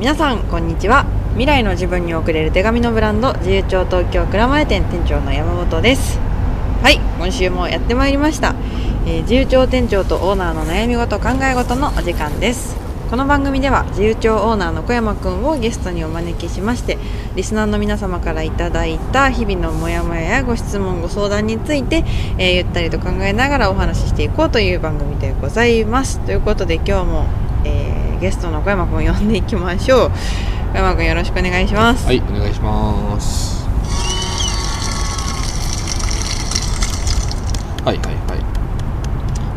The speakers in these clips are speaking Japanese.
皆さんこんにちは。未来の自分に送れる手紙のブランド自由帳東京蔵前店店長の山本です。はい今週もやってまいりました、えー自由帳店長とオーナーの悩み事考え事のお時間です。この番組では自由帳オーナーの小山くんをゲストにお招きしましてリスナーの皆様からいただいた日々のモヤモヤやご質問ご相談について、えーゆったりと考えながらお話ししていこうという番組でございます。ということで今日も、ゲストの小山くんを呼んでいきましょう小山くんよろしくお願いしますはい、お願いします。はいはいは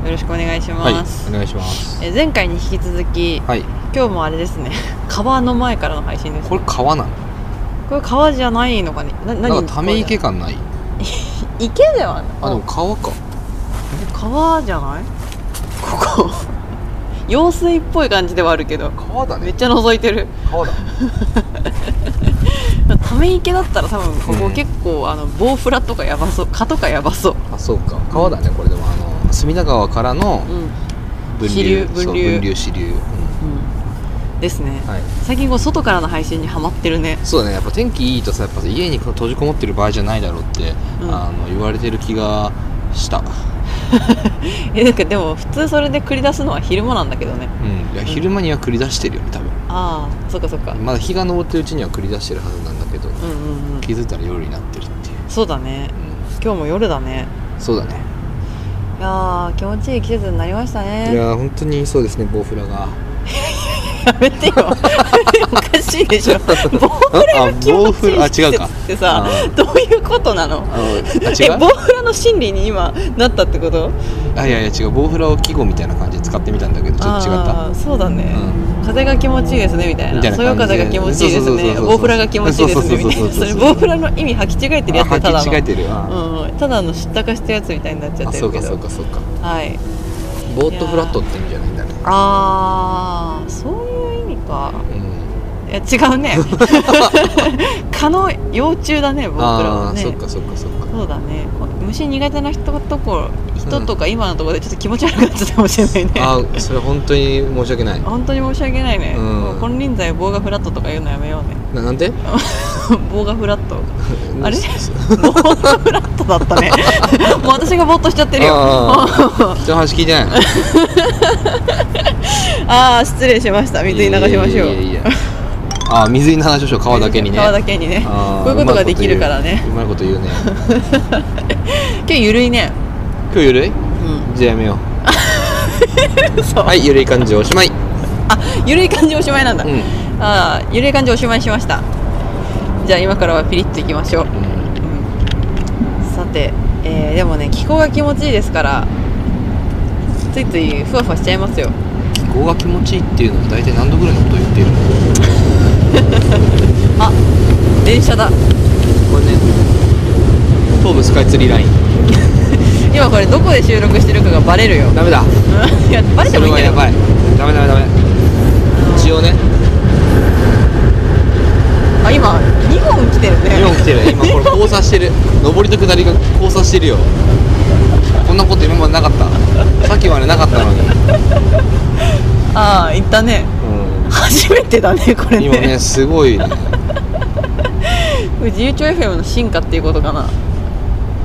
よろしくお願いしい。はいます、、お願いします。えー前回に引き続きはい、今日もあれですね 川の前からの配信ですこれ川なの？これ川じゃないのかね？な何？なんかため池感ない？池ではあ、でも川か。川じゃない？ここ用水っぽい感じではあるけど川だめっ。ちゃ覗いてる川だ。ため池だったら多分ここうん結構、あの棒フラとかやばそう蚊とかやばそう、あ、そうか。川だね。これでもあの隅田川からの分支流流、そう分流分流支流。うんですね、はい。最近こう外からの配信にはまってるねそうだね。やっぱ天気いいとさ、やっぱ家に閉じこもってる場合じゃないだろうって、うんあの言われてる気がした。えなんかでも普通それで繰り出すのは昼間なんだけどね。うん。いや昼間には繰り出してるよね多分。ああそっかそっか。まだ日が昇ってるうちには繰り出してるはずなんだけど、うんうんうん。気づいたら夜になってるっていう、そうだね。う今日も夜だね。ん、そうだね。いやー気持ちいい季節になりましたいねやー本当にそうですねボウフラが やめてよ。おかしいでしょ。ボウフラが気持ちいい季節ってさどういうことなの？えボウフラの心理に今なったってこと？あいやいや違う。ボウフラを季語みたいな感じで使ってみたんだけどちょっと違った。そうだね、う風が気持ちいいですねみたいな。そよ風が気持ちいいですねそうそうそうそうボウフラが気持ちいいですねみたいな。そうそうそうそうそれボウフラの意味履き違えてるやつただの。履き違えてる。あ,、うん、ただの知ったかしたやつみたいになっちゃってるけど。そうかそうかはい。ボートフラットって意味じゃないんだね。ああそうかうん。いや違うね。蚊の幼虫だね僕らあはね。あそっかそっかそっか。そうだね。こ虫苦手な人とこ人とか今のところでちょっと気持ち悪くなっちゃったかもしれないね、あーそれ本当に申し訳ない。本当に申し訳ないね、うん。もう金輪際棒がフラットとか言うのやめようね。ななんで棒 がフラット。あれ？棒がフラットだったね。もう私がぼーっとしちゃってるよ。人の話聞いてないああ失礼しました。水に流しましょう。あー水に流しましょう。川だけにね。川だけにね。こういうことができるからね。うまいこと言う。ね。今日ゆるいね。今日ゆるい？うん。じゃあやめよう。はいゆるい感じおしまい。あゆるい感じおしまいなんだ、うん。ああゆるい感じおしまいしました。じゃあ今からはピリッといきましょう、うん。さて、えーでもね気候が気持ちいいですからついついふわふわしちゃいますよ気候が気持ちいいっていうのは大体何度ぐらいのことを言っているの？あ電車だ。これね東武スカイツリーライン。今これどこで収録してるかがバレるよ。ダメだ。いやバレてそもいいんやばい。ダメダメダメ。一応ね。あ今2本来てるね。2本来てる。今これ 交差してる。上りと下りが交差してるよこんなこと今までなかった。さっきまでなかったのに、ああ行ったね。初めてだねこれうん、ね。今ねすごいね。自由帳 FM の進化っていうことかな。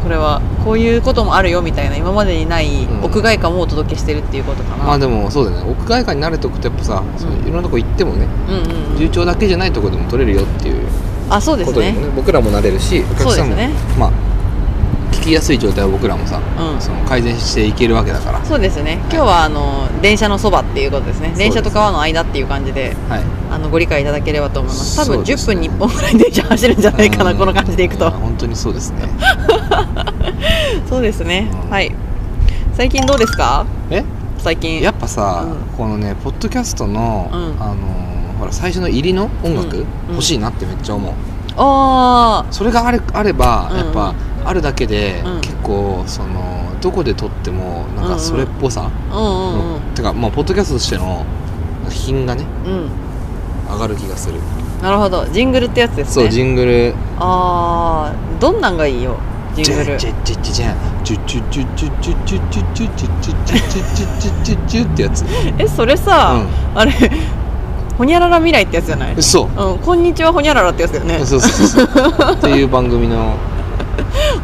これはこういうこともあるよみたいな今までにないうん。屋外感もお届けしてるっていうことかな、まあでもそうだね。屋外感に慣れておくとやっぱさ、そういろんなとこ行ってもねうんうんうん。重調だけじゃないとこでも取れるよっていうあそうですね。ことにもね。僕らも慣れるしお客さんも、そうですね。まあ聞きやすい状態を僕らもさ、うん。その改善していけるわけだから。そうですね。今日はあの電車のそばっていうことですね。電車と川の間っていう感じではい。あのご理解いただければと思います。多分10そうですね。分に1本ぐらい電車走るんじゃないかなこの感じでいくと。や本当にそうですね。そうですね。うん。はい。最近どうですか？え？最近。やっぱさ、うん。このねポッドキャストの、うん。あのーほら最初の入りの音楽、うん。欲しいなってめっちゃ思う。あそれがあれあれば、うんうん。やっぱあるだけで、うん。結構そのどこで撮ってもなんかそれっぽさ、あうんうんうん。てかまあポッドキャストとしての品がねうん。上がる気がする、なるほど。ジングルってやつですね。そうジングル。ああどんなんがいいよジングル。ジェジェジェジェジェジュジュジュジュジュジュジュジュジュジュジュジュジュジュジュジュってやつえそれさ、あれほにゃらら未来ってやつじゃないそううん、こんにちはほにゃららってやつだよねそうそうそうそうっていう番組の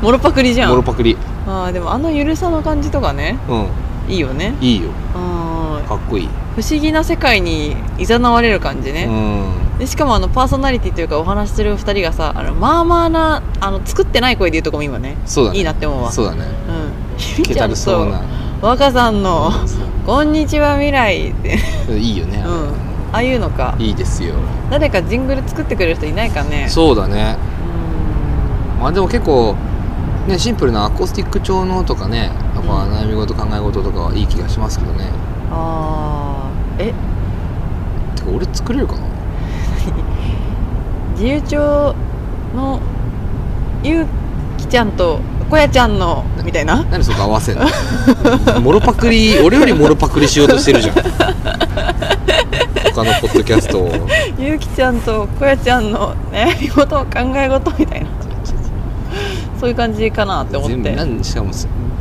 モロパクリじゃん。モロパクリあーでもあのゆるさの感じとかねうん。いいよね。いいよ。うんかっこいい、不思議な世界に誘われる感じね、うん。でしかもあのパーソナリティというかお話しする2人がさあのまあまあなあの作ってない声で言うとこも今ねそうだね。いいなって思うわ。そうだね。うん。けたるそうな。若さんの「こんにちは未来」って。いいよね、うん。ああいうのか。いいですよ。誰かジングル作ってくれる人いないかね。そうだね。うん。まあでも結構ねシンプルなアコースティック調のとかねやっぱうん。悩み事考え事とかはいい気がしますけどね。あー。え？てか俺作れるかな？自由帳のゆうきちゃんとこやちゃんのみたいな？何そこ合わせんの？モロパクリ俺よりモロパクリしようとしてるじゃん。他のポッドキャストを。ゆうきちゃんとこやちゃんの悩み事考え事みたいなそういう感じかなって思って。全部なんしかも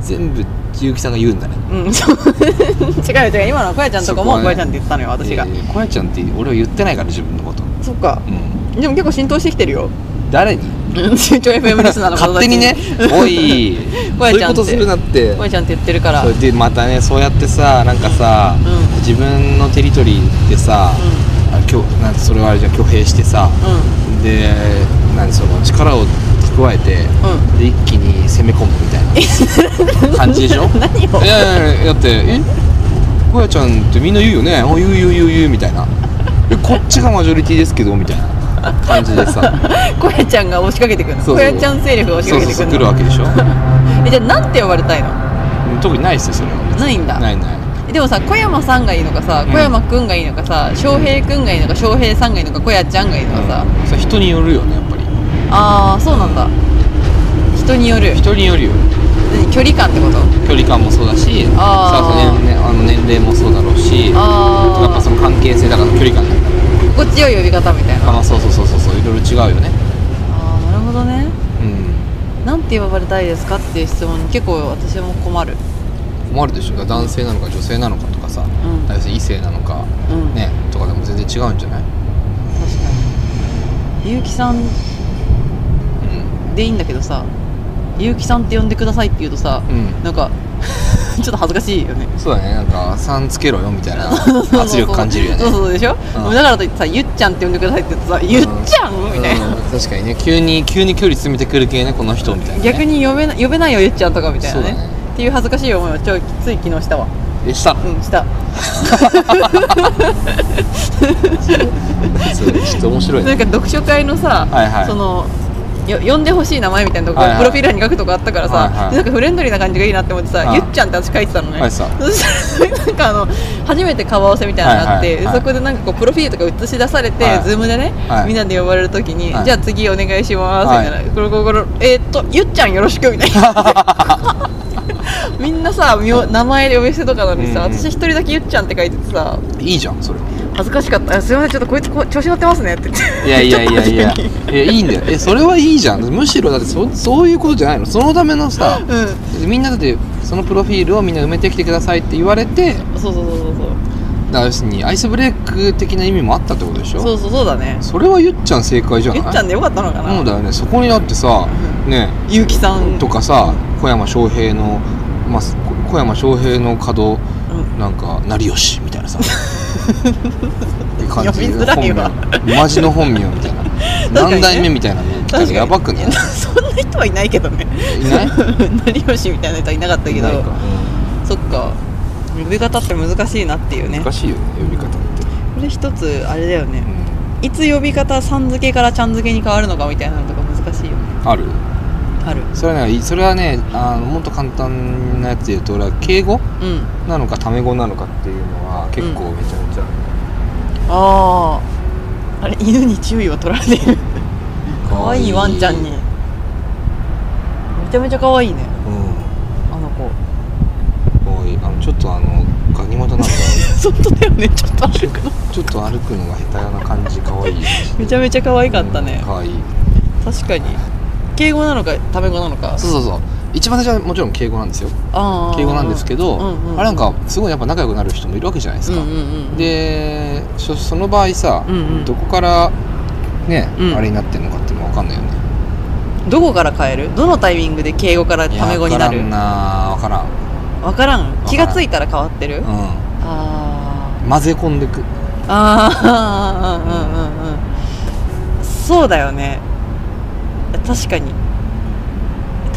全部結城さんが言うんだね。うんそう。違う違う。今のこやちゃんとかもこやちゃん。って言ったのよ私が、えーこやちゃんって俺は言ってないから自分のこと。そっか。うん。でも結構浸透してきてるよ。誰に？中長 FM リスナーの方たち勝手にね。おい。こやちゃんって。そういうことするなって。こやちゃんって言ってるから。でまたねそうやってさなんかさ、うん。自分のテリトリーでさ、あきょなんてそれはあれじゃん挙兵してさ、うでなん。でその力を蓄えて、うん。で一気に攻め込むみたいな 感じでしょ？何を？いやいやだってえ？こやちゃんってみんな言うよね？お言う言う言う言うみたいな。えこっちがマジョリティですけどみたいな感じでさんこやちゃんが押しかけてくるの。そうそう。こやちゃん勢力が押しかけてくるの。るわけでしょ？えじゃあなんて呼ばれたいの？特にないっすよそれは。ないんだ。ないない。でもさ小山さんがいいのかさうん。小山くんがいいのかさ翔平くんがいいのか翔平さんがいいのか小やちゃんがいいのかさ、うん。それ人によるよねああそうなんだ。人による。人によるよ。何距離感ってこと？距離感もそうだしあー。さあその年,、ね、あの年齢もそうだろうしやあっぱその関係性だから距離感心地よい呼び方みたいな。あそうそうそうそうそういろいろ違うよね。あーなるほどね。うん。なんて呼ばれたいですかっていう質問に結構私も困る。困るでしょ。男性なのか女性なのかとかさ、ん。要するに異性なのか、うん。ねとかでも全然違うんじゃない？確かに。結城さんうんでいいんだけどさ結城さんって呼んでくださいって言うとさ、うん。なんか ちょっと恥ずかしいよね。そうだね。なんか「さんつけろよ」みたいな圧力感じるよね。そうそうでしょ、うん。だからといってさ「ゆっちゃんって呼んでください」って言ってさ「ゆっちゃん?」みたいな、うん確かにね。急に急に距離詰めてくる系ねこの人みたいな、ね、逆に呼べな呼べないよゆっちゃんとかみたいなね。ね。っていう恥ずかしい思いをちょいつい昨日したわ。でした？うんした。そうちょっと面白いね。なんか読書会のさ、はいはい。そのよ呼んでほしい名前みたいなとこ、はいはい。プロフィール欄に書くとこあったからさ、はいはい。でなんかフレンドリーな感じがいいなって思ってさ、はいゆっちゃんって私書いてたのね、はいさそしたらなんかあの初めて顔合わせみたいなのがあって、はいはい。はい。そこでなんかこうプロフィールとか映し出されて、はい。 Zoom でね、はい。みんなで呼ばれるときに、はい。じゃあ次お願いしますみたいな、はいコロコロコロえー、っとゆっちゃんよろしくみたいな。みんなさ名名前で呼び捨てとかなのにさ、うんうん。私一人だけゆっちゃんって書いててさ。いいじゃんそれは恥ずかしかった。あすいませんちょっとこいつこう調子乗ってますねって。言っていやいやいやいや。いやいいんだよ。えそれはいいじゃん。むしろだってそそういうことじゃないの。そのためのさうん。みんなだってそのプロフィールをみんな埋めてきてくださいって言われてそうそうそうそうだから要するにアイスブレイク的な意味もあったってことでしょ？そうそうそうだね。それはゆっちゃん正解じゃない？ゆっちゃんでよかったのかな。そうだよね。そこにだってさねゆうきさんとかさ小山翔平の、まあ、小山翔平の角うん。なんか成吉みたいなさ って感読みづらいわ。本名。マジの本名みたいな、何代目みたいなの来たらやばくないやそんな人はいないけどね。いない？成吉みたいな人はいなかったけど。そっか。呼び方って難しいなっていうね。難しいよね呼び方って、これ一つあれだよね。ういつ呼び方さん付けからちゃん付けに変わるのかみたいなのとか難しいよね。ん、ある？ある。それはねそれはねあのもっと簡単なやつで言うと俺は敬語うん。なのかタメ語なのかっていうのは結構めちゃめちゃ、あああれ犬に注意を取られている。可愛いワンちゃんに。めちゃめちゃ可愛いね。うん。あの子。可愛いあのちょっとあのガニ股なんか。本当だよね。ちょっと歩くの。ちょっと歩くのが下手な感じ可愛い。よ めちゃめちゃ可愛かったね。可愛い。確かに敬語なのかタメ語なのか。そうそうそう。一番最初はもちろん敬語なんですよ。敬語なんですけど、うんうん。あれなんかすごいやっぱ仲良くなる人もいるわけじゃないですか、うんうんうんでそその場合さ、うんうん。どこからね、うん。あれになってるのかっていうの分かんないよね。どこから変える？どのタイミングで敬語からタメ語になる？いや分からんなわからん？ん。気がついたら変わってる？分からん、あうん、混ぜ込んでく。ーあー。うんうんうんうん。そうだよね確かに。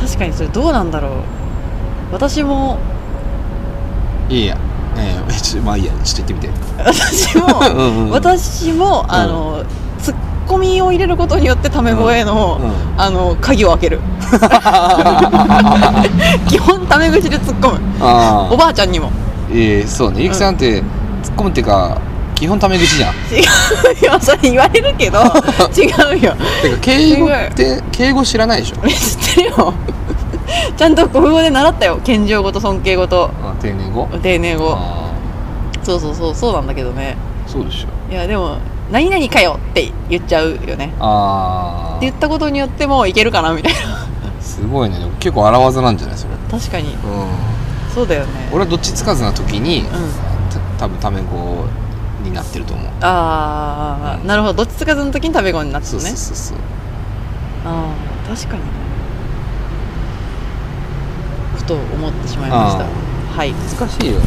確かにそれどうなんだろう。私も。いいや。えー、ちょまあいいや。ちょっと言ってみて。私も。うんうん私もあの、ツッコミを入れることによってタメ語への、うん。うんあの鍵を開ける。基本タメ口で突っ込む。あおばあちゃんにも。えー、そうね。ゆきさんって突っ込むっていうか基本タメ口じゃん。違うよそれ言われるけど 違うよ。てか敬語って敬語知らないでしょ？知ってるよ。ちゃんと国語で習ったよ。謙譲語と尊敬語と。あ丁寧語？丁寧語。あそうそうそうそうなんだけどね。ーそうでしょ。いやでも「何々かよ」って言っちゃうよね。あって言ったことによってもいけるかなみたいな。すごいね。結構荒技なんじゃないそれ。確かに。うん。そうだよね。俺はどっちつかずな時に、うん。た多分タメ語になってると思う。ああ、うんなるほど。どっちつかずの時に食べ物になってそうたね。そうそうそうああ確かに。ふと思ってしまいました。あはい。難しいよ。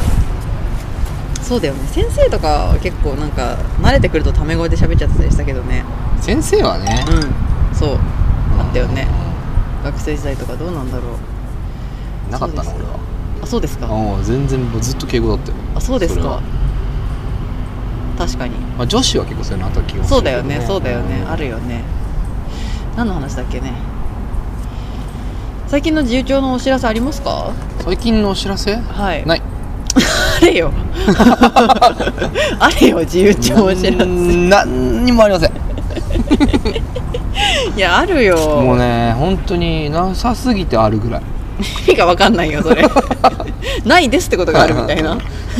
そうだよね。先生とかは結構なんか慣れてくるとタメ語で喋っちゃってたりしたけどね。先生はね、うん。そう。あったよね。う学生時代とかどうなんだろう。んなかったな俺は。あそうですか。ああ全然ずっと敬語だったよ。あそうですか確かに。まあ、女子は結構そういうのあった気がするそうだよねそうだよね。あるるよね。何の話だっけね。最近の自由帳のお知らせありますか？最近のお知らせ？はい。ない。あれよ。あれよ自由帳お知らせ。何にもありません。いやあるよ。もうね本当になさすぎてあるぐらい。意味が分かんないよそれ。ないですってことがあるみたいな。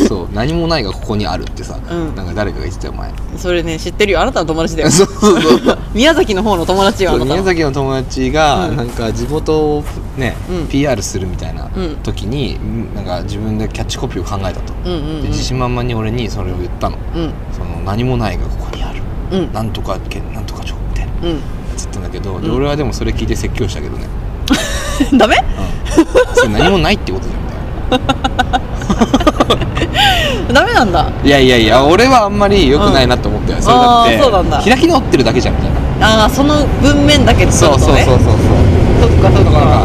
そう何もないがここにあるってさ、うん。なんか誰かが言ってたよ前。それね知ってるよ。あなたの友達だよ。そうそうそう。宮崎の方の友達よあそうなた宮崎の友達が、うん。なんか地元をね、うん。PR するみたいなうん。時に、なんか自分でキャッチコピーを考えたと、うんうんうん。で自信満々に俺にそれを言ったの。うん。その何もないがここにある。うん。なんとか県なんとか町みたいなうんつったんだけど、俺はでもそれ聞いて説教したけどね、ダメ？うん、それ何もないってことじゃんみたいな ダメなんだ。いやいやいや俺はあんまり良くないなと思ったよ、それだってそうなんだ。開き直ってるだけじゃんみたいな。ああその文面だけってそうそうそうそうそう。そっかそっだか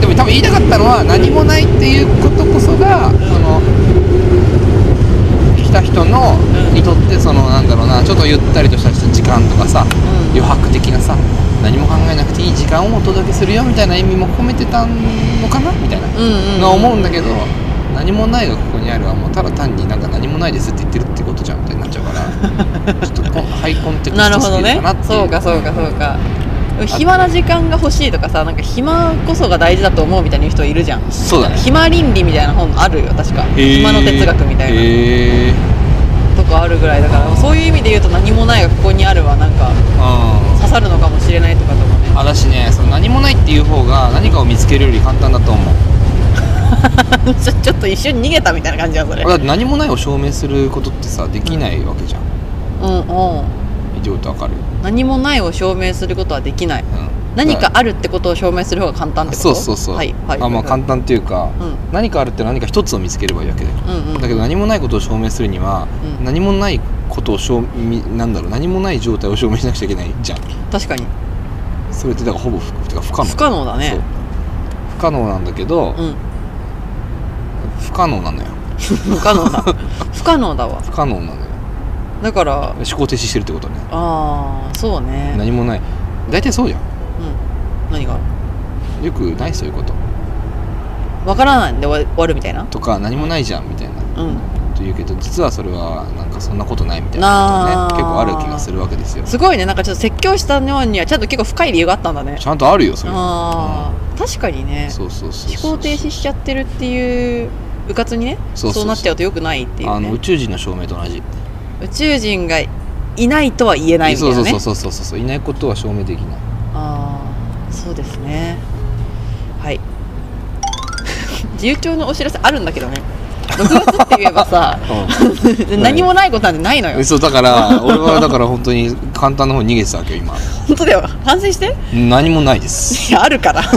でも多分言いたかったのは何もないっていうことこそがその来た人のうんにとってそのなんだろうなちょっとゆったりとした時間とかさうん。余白的なさ何も考えなくていい時間をお届けするよみたいな意味も込めてたのかなみたいな。うんうん、思うんだけど何もないがここにあるはもうただ単になんか何もないですって言ってるってことじゃんみたいになっちゃうから ちょっとこハイコンテクストすぎなるほどね。るかなっていうそうかそうか。そうか暇な時間が欲しいとかさなんか暇こそが大事だと思うみたいな人いるじゃん。そうだね。暇倫理みたいな本あるよ。確か。暇の哲学みたいな。とかあるぐらいだからそういう意味で言うと何もないがここにあるはなんかうん。刺さるのかもしれないとかともね。あだしねその何もないっていう方が何かを見つけるより簡単だと思う ちょちょっと一瞬逃げたみたいな感じじゃんそれだって何もないを証明することってさできないわけじゃん。うんうん。言ってことわかる？何もないを証明することはできない。うん。何かあるってことを証明する方が簡単ってこと？そうそうそう、はいはいあまあ簡単っていうか、うん。何かあるって何か一つを見つければいいわけで、うんうん。だけど何もないことを証明するには、うん。何もないことを証みなんだろう何もない状態を証明しなくちゃいけないじゃん。確かに。それってだからほぼ不可能。不可能だね。不可能なんだけど、うん不可能なのよ。不可能だ。不可能だわ。不可能なのよ。だから思考停止してるってことね。ああそうね。何もない。大体そうじゃん。うん。何がよくないそういうこと。わからないんで終わるみたいな？とか何もないじゃんみたいな。うん。と言うけど実はそれはなんかそんなことないみたいなことね結構ある気がするわけですよ。すごいね。なんかちょっと説教したのにはちゃんと結構深い理由があったんだね。ちゃんとあるよそれ。ああ確かにね。そうそうそう。思考停止しちゃってるっていううかつにねそうなっちゃうとよくないっていうあのね宇宙人の証明と同じ。宇宙人がいないとは言えないみたいなね。そうそうそうそうそうそういないことは証明できない。ああそうですね。はい。自由帳のお知らせあるんだけどね6月って言えばさ何もないことなんてないのよ。そうだから俺はだから本当に簡単な方に逃げてたわけよ今。本当だよ。反省して。何もないです。いやあるから。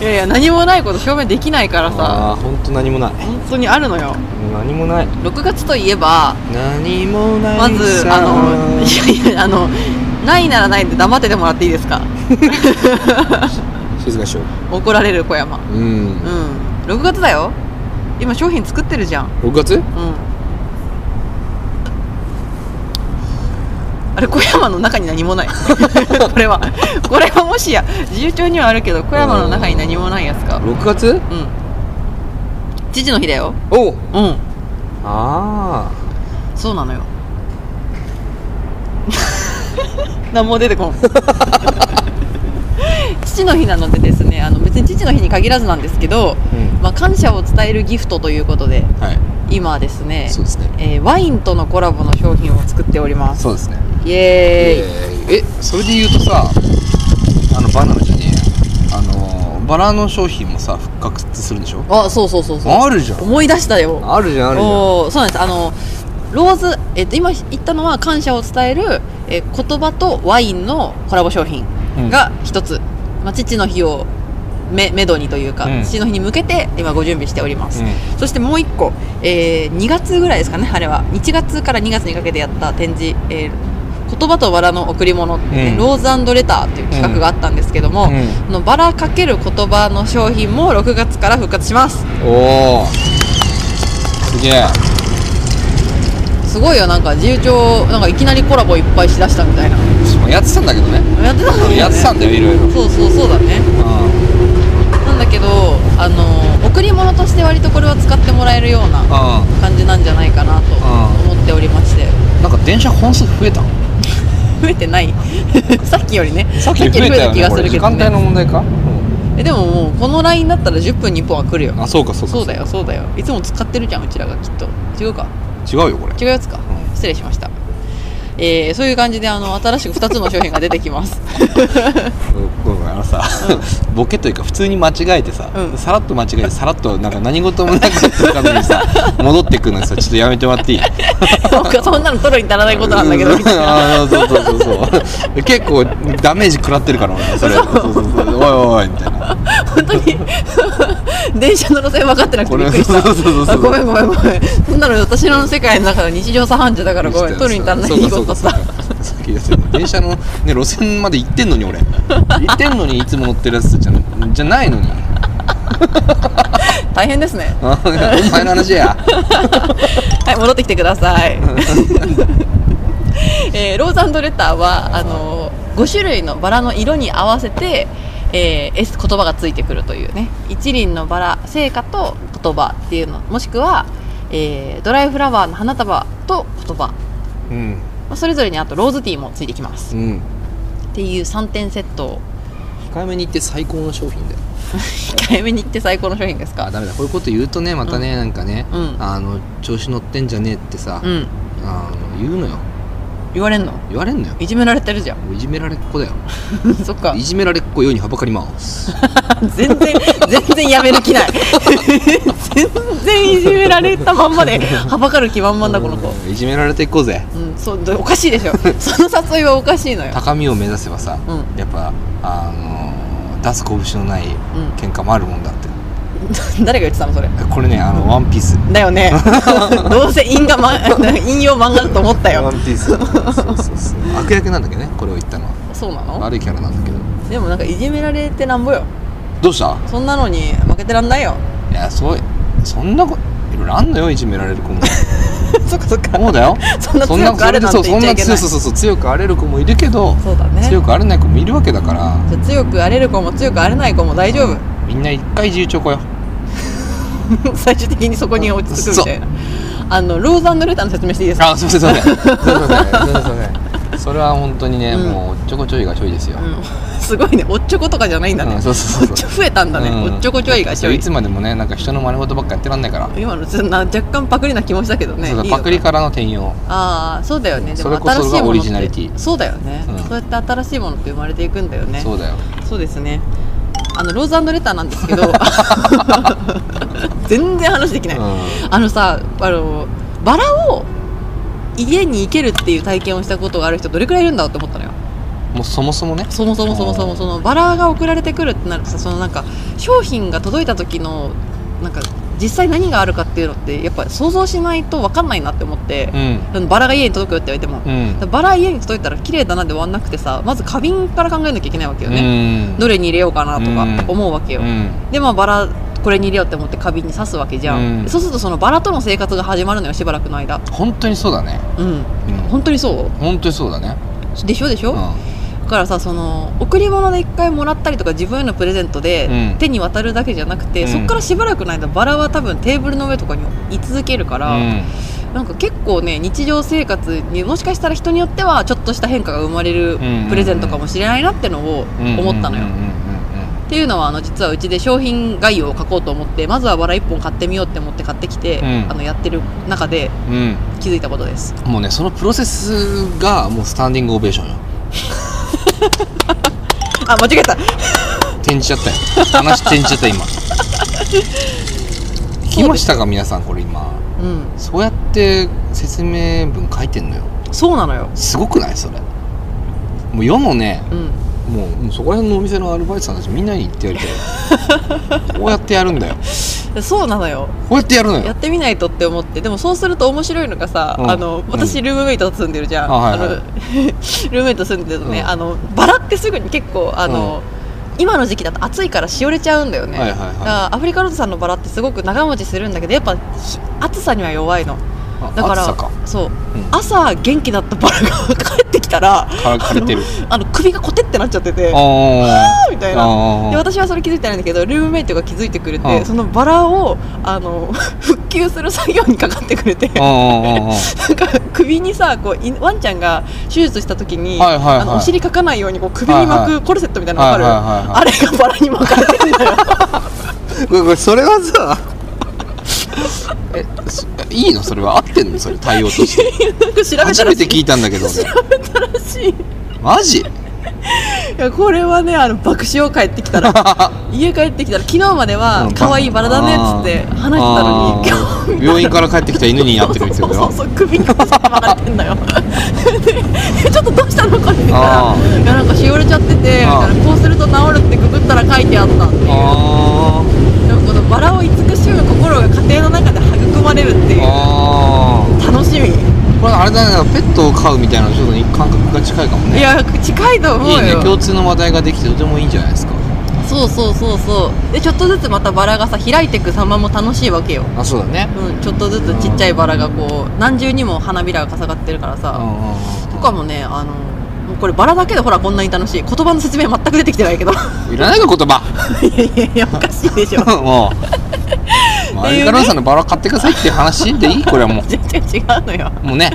いやいや何もないこと証明できないからさ。ああ本当何もない。本当にあるのよ。何もない。6月といえば何もないまずさあのいやいやあのないならないで黙っててもらっていいですか？静かにしよ 怒られる小山。ううん。うん6月だよ。今商品作ってるじゃん。6月？うん。あれ小山の中に何もない。これは。これはもしや自由帳にはあるけど小山の中に何もないやつか。6月？うん。父の日だよ。おう。うん。あそうなのよ。何も出てこん。父の日なのでですねあの別に父の日に限らずなんですけど、うんまあ、感謝を伝えるギフトということであはい。今ですねそうですね。えーワインとのコラボの商品を作っております。そうですね。イエーイ。えそれで言うとさあのバナナじゃねえやあのバラの商品もさ復活するでしょ？あそうそうそうそう。あるじゃん。思い出したよ。あるじゃんあるじゃん。そうなんです。あのローズ、えっと今言ったのは感謝を伝える、えー言葉とワインのコラボ商品が一つ、まあ、父の日をめめどにというか、うん。父の日に向けて今ご準備しております、うん。そしてもう一個、えー2月ぐらいですかねあれは。1月から2月にかけてやった展示、えー言葉とバラの贈り物ってね、うん。ローズレターっていう企画があったんですけども、うん。このバラかける言葉の商品も6月から復活します。おおすげえ。すごいよなんか自由帳なんかいきなりコラボいっぱいしだしたみたいな。まあやってたんだけどね。やってたんだよね。やってたんだよいろいろ。そうそうそうだねあの贈り物として割とこれは使ってもらえるようなんう感じなんじゃないかなとう思っておりまして。んなんか電車本数増えた 増えてない。さっきよりね。さっき増えたよりよ気がするけどね。帯の問題か、えでももうこのラインだったら10分に1本は来るよ。あそうかそうか。そうだよそうだよ。いつも使ってるじゃんうちらがきっと。違うか？違うよこれ。違うやつか、ん。失礼しましたえーそういう感じであの新しく2つの商品が出てきます。ごめあのさ、ボケというか普通に間違えてさ、うん。さらっと間違えてさらっとなんか何事もなかったかのにさ 戻ってくるのさちょっとやめてもらっていい？なんかそんなの取るに足らないことなんだけどうん。あーそうそうそうそう。結構ダメージ食らってるから俺それ。そうそうそう。おいおいおいみたいな。本当に電車の路線分かってなくてびっくりした。ごめんごめんごめん。そんなの私の世界の中の日常茶飯事だからごめん。取るに足らないことさ電車の、ね、路線まで行ってんのに俺。行ってんのにいつも乗ってるやつじゃじゃないのに。大変ですね。あお前の話や。はい戻ってきてください。えーローズレターはあの5種類のバラの色に合わせて、えー、S 言葉がついてくるというね。一輪のバラ聖火と言葉っていうの。もしくは、えードライフラワーの花束と言葉、うん。まあ、それぞれにあとローズティーもついてきます。うん。っていう3点セット。を控えめに行って最高の商品だよ 控えめに行って最高の商品ですか。あダメだ。こういうこと言うとねまたね、なんかね、うん。あの調子乗ってんじゃねえってさ、うん。あの言うのよ言われんの？言われんのよ。いじめられてるじゃん。いじめられっ子だよ。そっか。いじめられっ子世にはばかります。全然全然やめる気ない。全然いじめられたまんまではばかる気満々だこの子。うんいじめられていこうぜ。うんそうおかしいでしょ。その誘いはおかしいのよ。高みを目指せばさ、うん。やっぱあの出す拳のない喧嘩もあるもんだって、誰が言ってたのそれ？これねあのワンピース。だよね。どうせ引が、ま、引用漫画だと思ったよ。ワンピース。そうそうそう。悪役なんだけどねこれを言ったのは。そうなの？悪いキャラなんだけど。でもなんかいじめられてなんぼよ。どうした？そんなのに負けてらんないよ。いやそうそんなこといろいろあんのよいじめられる子も。そっかそっか。そうだよ。そんな強くあれなんてそう言っちゃいけない。そうそうそう強くあれる子もいるけどそうだね。強くあれない子もいるわけだから。じゃあ強く荒れる子も強く荒れない子も大丈夫。みんな一回自由帳来よ 最終的にそこに落ち着くみたいな。あのローズレターの説明していいですか？あすいませんすいません。それは本当にね、うん。もうおっちょこちょいがちょいですよ、うん。すごいね。おっちょことかじゃないんだね、うんそうそう増えたんだね、うん。おっちょこちょいがちょいいつまでもねなんか人の真似事ばっかやってらんないから、今のちょっとな若干パクリな気もしたけどねパクリからの転用。ああそうだよね。でもそれこそが新しいものってオリジナリティ。そうだよね、うん。そうやって新しいものって生まれていくんだよね。そうだよ。そうですねあのローズレターなんですけど。全然話できない、うん。あのさあのバラを家に行けるっていう体験をしたことがある人どれくらいいるんだろうって思ったのよ。もうそもそもね。そもそもそもそもそのバラが送られてくるってなるとさそのなんか商品が届いた時のなんか実際何があるかっていうのってやっぱ想像しないと分かんないなって思ってう、ん。バラが家に届くよって言われても、うん。バラ家に届いたら綺麗だなで終わんなくてさまず花瓶から考えなきゃいけないわけよね、うん。どれに入れようかなとかうん。思うわけよ、うん。でまあバラこれに入れようって思って花瓶に刺すわけじゃん、うん。そうするとそのバラとの生活が始まるのよしばらくの間。本当にそうだね。うん。うん。本当にそう？本当にそうだね。でしょでしょ、うん。だからさその贈り物で一回もらったりとか自分へのプレゼントでうん。手に渡るだけじゃなくて、うん。そっからしばらくの間バラは多分テーブルの上とかに居続けるから、うん。なんか結構ね日常生活にもしかしたら人によってはちょっとした変化が生まれるうんプレゼントかもしれないなってのを思ったのよ。っていうのはあの実はうちで商品概要を書こうと思ってまずはバラ1本買ってみようって思って買ってきて、うん。あのやってる中で気づいたことです。もうねそのプロセスがもうスタンディングオベーションよ あ間違えた。転じちゃったよ。話転じちゃった今。聞きましたか皆さんこれ今。うん。そうやって説明文書いてんのよ。そうなのよ。すごくない？それ。もう世のねうんもうもうそこら辺のお店のアルバイトさんたちみんなに言ってやりたい。こうやってやるんだよ。そうなのよ。こうやってやるのよ。やってみないとって思って。でもそうすると面白いのがさ、うん。あの私ルームメイトと住んでるじゃん、あはいはいの ルームメイト住んでるとね、うん。あのバラってすぐに結構あの、今の時期だと暑いからしおれちゃうんだよね、はいはいはい。だからアフリカローズさんのバラってすごく長持ちするんだけどやっぱひ暑さには弱いの。あだからそう、ん。朝元気だったバラが 帰ってきたらか枯れてる。あの首がコテってなっちゃっててあー。みたいな。で私はそれ気づいてないんだけどルームメイトが気づいてくれて、うん。そのバラをあの 復旧する作業にかかってくれてなんか首にさこういワンちゃんが手術した時に、はいはいはい。あのお尻かかないようにこう首に巻くコルセットみたいなのわかる、はいはいあれがバラに巻かれてんだよ。それはさえそいいの？それは？合ってんの？それ？対応として。なんか調べた初めて聞いたんだけど調べたらしい。いマジ？やこれはねあの爆笑帰ってきたら。家帰ってきたら昨日まではうん可愛いバラだねっつって話してたのに。病院から帰ってきた犬にやってるんですよ。そうそうそう首にコルセット巻かれてんだよ。でちょっとどうしたの？かって言ったらあいやなんかしおれちゃっててみたいなあーこうすると治るってググったら書いてあったっていうバラを慈しむ心が家庭の中で育まれるっていう。あ楽しみ。これあれだねペットを飼うみたいなちょっと感覚が近いかもね。いや近いと思うよ。いいね共通の話題ができてとてもいいんじゃないですか。そうそうそうそう。でちょっとずつまたバラがさ開いていく様も楽しいわけよ。あそうだね。うんちょっとずつちっちゃいバラがこう何重にも花びらがかさがってるからさ、とかもねあのもうこれバラだけでほらこんなに楽しい。言葉の説明全く出てきてないけど。いらないか言葉。いやいやいやおかしいでしょ。もうマリカロンさんのバラ買ってくださいっていう話でいい？これはも全然違うのよ。うもうね。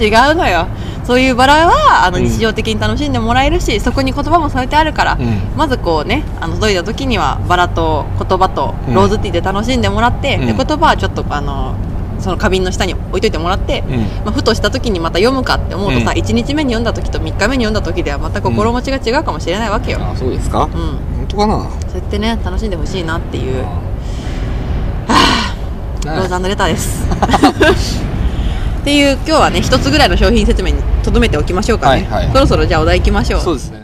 違うのよ。そういうバラはあのうん。日常的に楽しんでもらえるし、そこに言葉も添えてあるから、うん。まずこうねあの届いた時にはバラと言葉とうん。ローズティーで楽しんでもらって、うん。で言葉はちょっとあのその花瓶の下に置いといてもらって、うん。まあ、ふとした時にまた読むかって思うとさ、うん。1日目に読んだ時と3日目に読んだ時ではまた心持ちが違うかもしれないわけよ、あそうですか？うん。本当かな？そうやってね楽しんでほしいなっていう。なローズレターです。っていう今日はね一つぐらいの商品説明にとどめておきましょうかね、はいはい。そろそろじゃあお題いきましょう。そうですね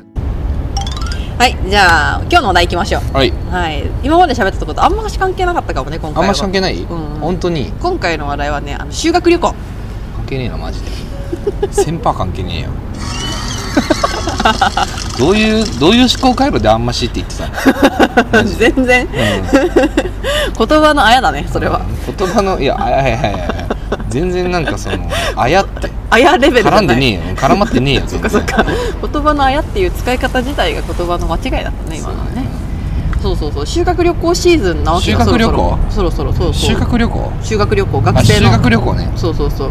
はいじゃあ今日のお題いきましょう。はい。はい。今まで喋ったとことあんまし関係なかったかもね今回は。あんまし関係ない、うん。本当に？今回の話題はねあの修学旅行。関係ねえなマジで。先輩関係ねえよ。どういうどういう思考回路であんましって言ってたの？全然。う 言葉のあやだねそれは。ん。言葉のいやあやいやいやいや全然なんかそのあやってあやレベル絡んでねえよ。絡まってねえよそっかそっか。言葉のあやっていう使い方自体が言葉の間違いだったね今のはね。そうそうそう。修学旅行シーズンなわけよ修学旅行？そろそろ。そろそろそうそう。修学旅行？修学旅行？あ学生の。修学旅行ね。そうそうそう。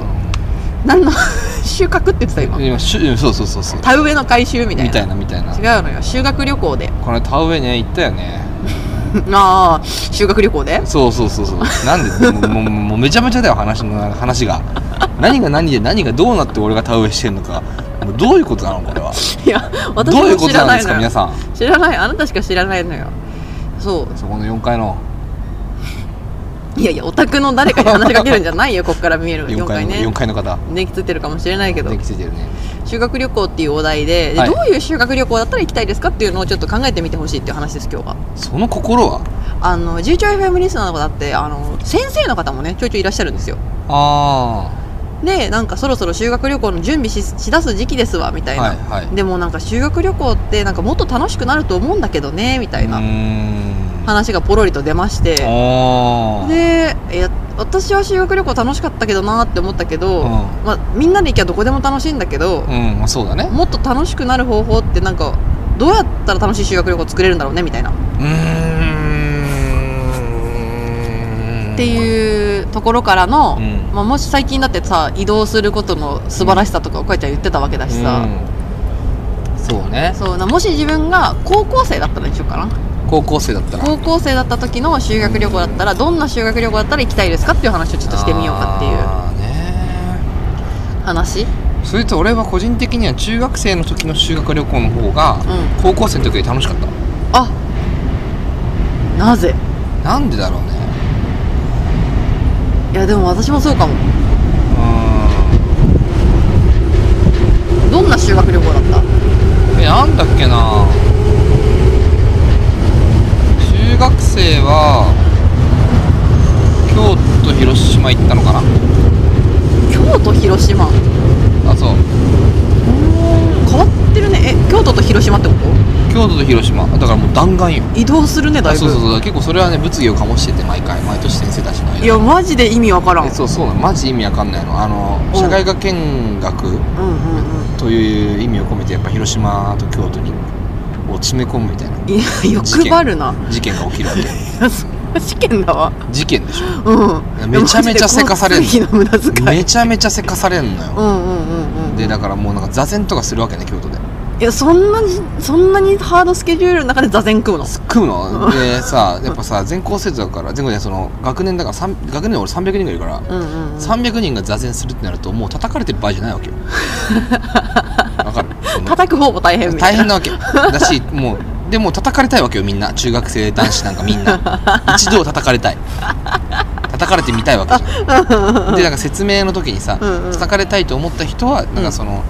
何の 収穫って言ってた今？今そうそうそうそう。田植えの回収みたいな。みたいなみたいな。違うのよ。修学旅行で。これ田植えね行ったよねああ修学旅行で？そうそうそうそう。なんでもうもうめちゃめちゃだよ話の話が。何が何で何がどうなって俺が田植えしてんのか。もうどういうことなのこれは。いや私どういうもことなんですか皆さん。知らない。あなたしか知らないのよ。そう。そこの4階のいやいやオタクの誰かに話しかけるんじゃないよ こっから見える。4 4階ね。4階の方。電気ついてるかもしれないけど。電気ついてるね。修学旅行っていうお題で、ではい。どういう修学旅行だったら行きたいですかっていうのをちょっと考えてみてほしいっていう話です今日は。その心は？あの G チョ FM リスナーの方だってあの先生の方もねちょいちょいいらっしゃるんですよ。あでなんかそろそろ修学旅行の準備ししだす時期ですわみたいな、はいはい。でもなんか修学旅行ってなんかもっと楽しくなると思うんだけどねみたいな。うーん話がポロリと出ましてでいや私は修学旅行楽しかったけどなって思ったけど、うん。まあ、みんなで行きゃどこでも楽しいんだけど、うんまあそうだね。もっと楽しくなる方法ってなんかどうやったら楽しい修学旅行作れるんだろうねみたいな、うーん。っていうところからの、うん。まあ、もし最近だってさ移動することの素晴らしさとかをこうやちゃん言ってたわけだしさ、うん。そうね。そうなもし自分が高校生だったらにしようかな高校生だったら高校生だった時の修学旅行だったらどんな修学旅行だったら行きたいですかっていう話をちょっとしてみようかっていうあーね話？それと俺は個人的には中学生の時の修学旅行の方がうん。高校生の時より楽しかった。あなぜ？なんでだろうね。いやでも私もそうかも。うどんな修学旅行だった？えなんだっけな中学生は京都広島行ったのかな。京都広島？あそう。変わってるね。え京都と広島ってこと？京都と広島。だからもう弾丸よ。移動するねだいぶ。あそうそうそう。結構それはね物議を醸してて毎回毎年先生たちの間で。いやマジで意味わからん。えそうそうなの。マジ意味わかんないの。あのうん。社会科見学という意味を込めてやっぱ広島と京都にを詰め込むみたいな。いや欲張るな。事件。が起きるわけ。いやそれは試験だわ。事件でしょ。うん。めちゃめちゃせかされんの交通費の無駄遣い。めちゃめちゃせかされんのよ。うんうんうんうんでだからもうなんか座禅とかするわけね京都で。いやそんなにそんなにハードスケジュールの中で座禅食うの？食うの？でさやっぱさ全校生徒だから全校でその学年だから学年で俺300人がいるから、うんうんうん。300人が座禅するってなるともう叩かれてる場合じゃないわけよ。わかる？叩く方も大変みたいな。大変なわけ。だし もうでも叩かれたいわけよみんな。中学生男子なんかみんな。一度は叩かれたい。叩かれてみたいわけじゃん。でなんか説明の時にさ、うんうん。叩かれたいと思った人はなんかその、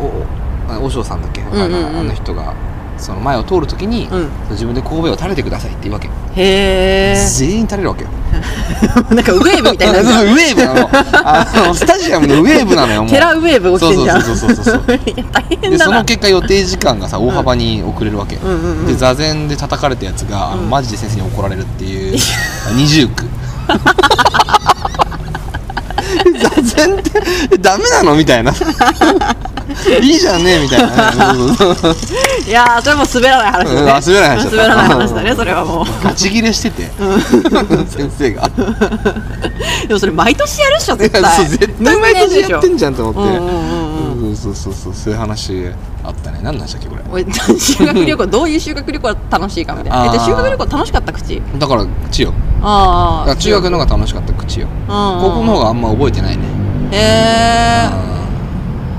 おお和尚さんだっけ、んうんうん。あのあの人がその前を通る時に、うん。自分で神戸を垂れてくださいって言うわけ、へえ全員垂れるわけよ なんかウェーブみたいな。ウェーブなの。あのスタジアムのウェーブなのよもう。テラウェーブ起きてんじゃん。そうそうそうそうそう大変でその結果予定時間がさ大幅に遅れるわけ、うんうんうんで座禅で叩かれたやつが、あのうんマジで先生に怒られるっていう二重苦座禅ってダメなのみたいないいじゃんねみたいなね。いやーそれも滑らない話だね。うんあ滑らない話だ滑らない話だねそれはもう。ガチギレしてて、先生が。でもそれ毎年やるっしょ絶対。絶対毎年やってんじゃんと思って、うんうんうそうそうそうそうそういう話あったね。何なんでしたっけこれ。俺 修学旅行どういう修学旅行が楽しいかみたいな。修学旅行楽しかった口？だから口よ。ああ中学の方が楽しかった口よ。高高校の方があんま覚えてないね。へえ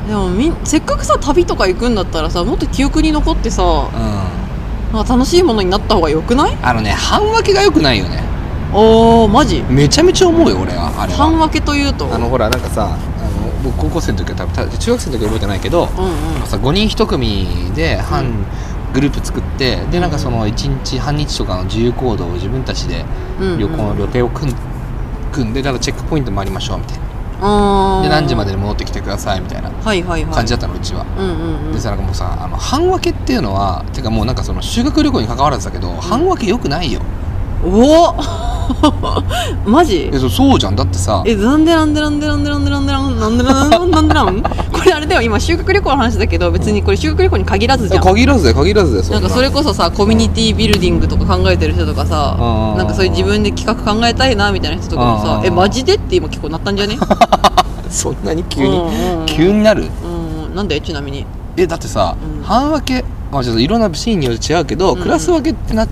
でもみんせっかくさ旅とか行くんだったらさもっと記憶に残ってさうん。なんか楽しいものになった方がよくない？あのね半分けが良くないよね。おーマジ？めちゃめちゃ思うよ俺はあれは。半分けというと？あのほらなんかさあの僕高校生の時は多分た中学生の時は覚えてないけど、うんうん。さ5人1組で半うん。グループ作ってでなんかその1日半日とかの自由行動を自分たちで旅行の予定を組ん組んでだからチェックポイントもありましょうみたいなで何時までに戻ってきてくださいみたいな感じだったのうちは。でさなんかもうさあの半分けっていうのはてかもうなんかその修学旅行に関わらずだけど、半分けよくないよおお マジ？えそうそうじゃん。だってさ。えなんでなんでなんでなんでなんでなんでなんでなんでなんでなんでなんこれあれだよ今修学旅行の話だけど別にこれ修学旅行に限らずじゃん限らずだよ限らずだよそなんかそれこそさコミュニティビルディングとか考えてる人とかさうんなんかそういう自分で企画考えたいなみたいな人とかもさうんえマジでって今結構なったんじゃねそんなに急に、うんうんうん急になるうんなんでちなみにえだってさ、うん半分けまあちょっといろんなシーンによって違うけど、うんクラス分けってな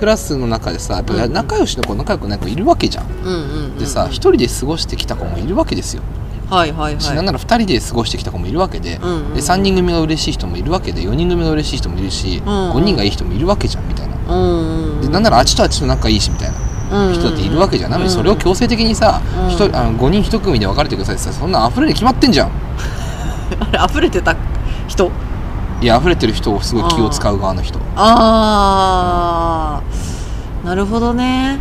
クラスの中でさやっぱ仲良しの子仲良くない子いるわけじゃん、うんうんうんうん。でさ一人で過ごしてきた子もいるわけですよ。はいはいはい。しなんなら2人で過ごしてきた子もいるわけで,、うんうんで3人組が嬉しい人もいるわけで4人組が嬉しい人もいるし、うんうん。5人がいい人もいるわけじゃんみたいな、うんうんでなんならあっちとあっちと仲いいしみたいな。人だっているわけじゃん、なのにそれを強制的にさ、うん一人あの5人1組で別れてくださいってさそんな溢れに決まってんじゃん。あれ溢れてた人？いや溢れてる人をすごい気を使う側の人。ああなるほどね。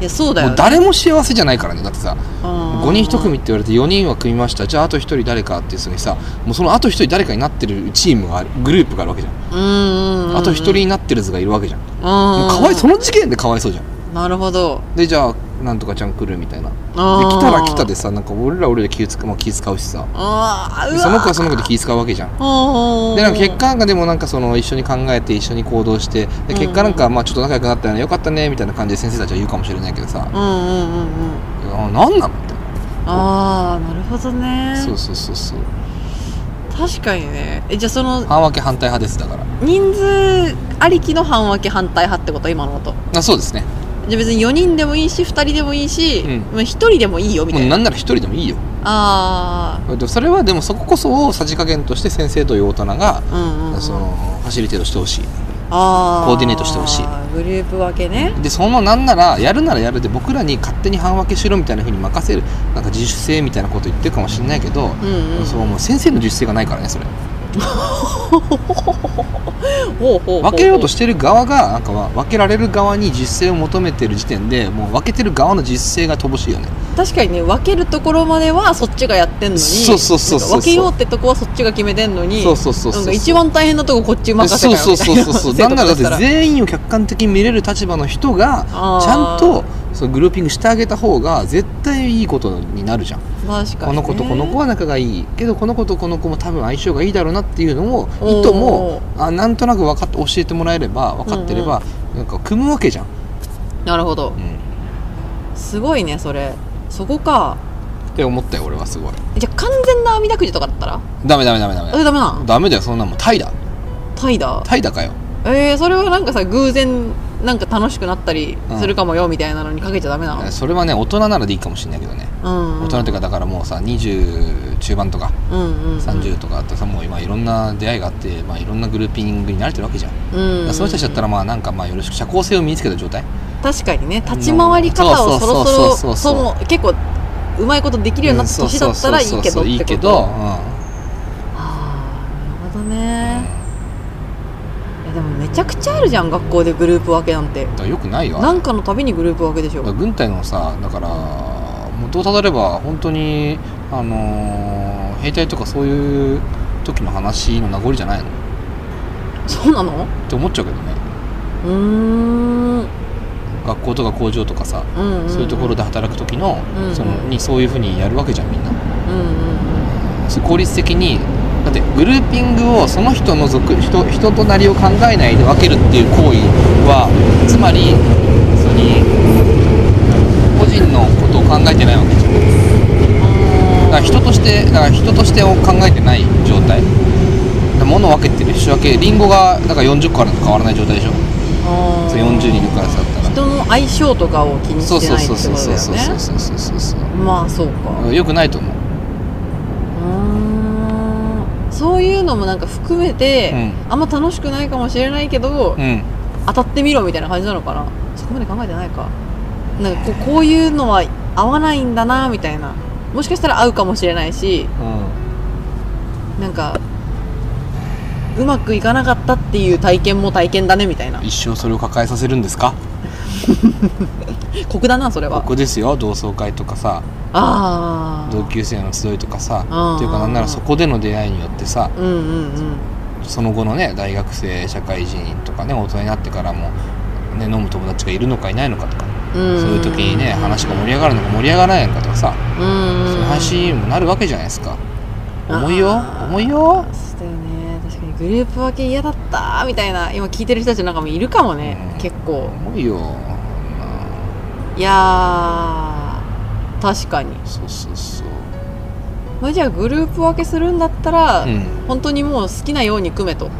いやそうだよ、ね、もう誰も幸せじゃないからね。だってさ5 5人1組って言われて4人は組みました。じゃああと1人誰かってそのさもうそのあと1人誰かになってるチームがあるグループがあるわけじゃん。うんうんうん。あと1人になってる図がいるわけじゃん。もうかわいその時点でかわいそうじゃん。なるほど。でじゃあなんとかちゃん来るみたいな来たら来たでさなんか俺ら俺ら気使う,、まあ、気使うしさ。ああでその子はその子で気使うわけじゃん。でなんか結果なんかでもなんかその一緒に考えて一緒に行動してで結果なんかまあちょっと仲良くなったよねよかったねみたいな感じで先生たちは言うかもしれないけどさ。うんうんうんうん。いやなああなるほどね。そうそうそうそう。確かにね。えじゃあその半分け反対派ですだから。人数ありきの半分け反対派ってこと今のことあそうですねじゃあ別に4人でもいいし2人でもいいし、うん。まあ1人でもいいよみたいな。んなら一人でもいいよ。あでもそれはでもそここそをさじ加減として先生という大人が、あうんうん、うん、そのファシリテートしてほしい。あコーディネートしてほしい。グループ分けね。でそのなんならやるならやるで僕らに勝手に半分けしろみたいな風に任せる。なんか自主性みたいなこと言ってるかもしれないけど、うんうん。そうもう先生の自主性がないからねそれ 分けようとしてる側がなんかは分けられる側に自主性を求めてる時点でもう分けてる側の自主性が乏しいよね。確かにね分けるところまではそっちがやってんのにそうそうそうそう分けようってとこはそっちが決めてんのにそうそうそうそう。一番大変なとここっち任せそうそうそうそうそう。なんならだって全全員を客観的に見れる立場の人がちゃんとそのグルーピングしてあげた方が絶対いいことになるじゃん。確かに、ね、この子とこの子は仲がいいけどこの子とこの子も多分相性がいいだろうなっていうのを意図もあなんとなく分かっ教えてもらえれば分かってれば、なんか組むわけじゃん、なるほど。うん、すごいねそれ。そこか。って思ったよ俺はすごい。じゃあ完全な網だくじとかだったら？ダメダメダメダメ。えダメなんダメだよそんなもん。タイだ。タイだ？タイだかよ。えー、それはなんかさ偶然なんか楽しくなったりするかもよみたいなのにかけちゃダメなの、それはね大人ならでいいかもしれないけどね、うん。うん、大人っていうかだからもうさ20中盤とかうんうんうん、30とかあってさもう今いろんな出会いがあって、まあ、いろんなグルーピングに慣れてるわけじゃん、うん。うんうん、その人たちだったらまあなんかまあよろしく社交性を身につけた状態。確かにね立ち回り方をそろそうそうそうそろ結構うまいことできるようになった年だったらいいけどってこといいけど、うんああなるほどね、いやでもめちゃくちゃあるじゃん学校でグループ分けなんて。だよくないよなんかのたびにグループ分けでしょ。軍隊のさだから元をたどれば本当にあのー兵隊とかそういう時の話の名残じゃないの？っそうなの？て思っちゃうけどね。うーん。学校とか工場とかさ、うんうんそういうところで働く時の,、うんそのにそういうふうにやるわけじゃんみんな、うんうん効率的にだってグルーピングをその人の属人人となりを考えないで分けるっていう行為はつまりその個人のことを考えてないわけじゃんだから人としてだから人としてを考えてない状態。物を分けてる。仕分けリンゴがだから40個あるのと変わらない状態でしょ。そう40人いるクラスだったら。人の相性とかを気にそうしてそうないってことだそうそうそうよねそうそうそうそうそう。まあそうか。よくないと思ううーんそういうのもなんか含めて、うあんま楽しくないかもしれないけど、うん。当たってみろみたいな感じなのかな？そこまで考えてないか。なんかこうこういうのは合わないんだなみたいな。もしかしたら合うかもしれないしなんかうまくいかなかったっていう体験も体験だねみたいな。一生それを抱えさせるんですか？酷だなそれは。ここですよ同窓会とかさ。ああ同級生の集いとかさ。うんっていうかなんならそこでの出会いによってさうんうんうん。その後のね大学生社会人とかね大人になってからも、ね、飲む友達がいるのかいないのかとか、うん。そういう時にね話が盛り上がるのか盛り上がらないのかとかさ、うん。うんそういう話にもなるわけじゃないですか。重いよ重いよ。そうだよね。確かにグループ分け嫌だったみたいな今聞いてる人たちなんかもいるかもね、うん。結構。重いよいやー確かに、そうそうそう。まあ、じゃあグループ分けするんだったら、うん。本当にもう好きなように組めと。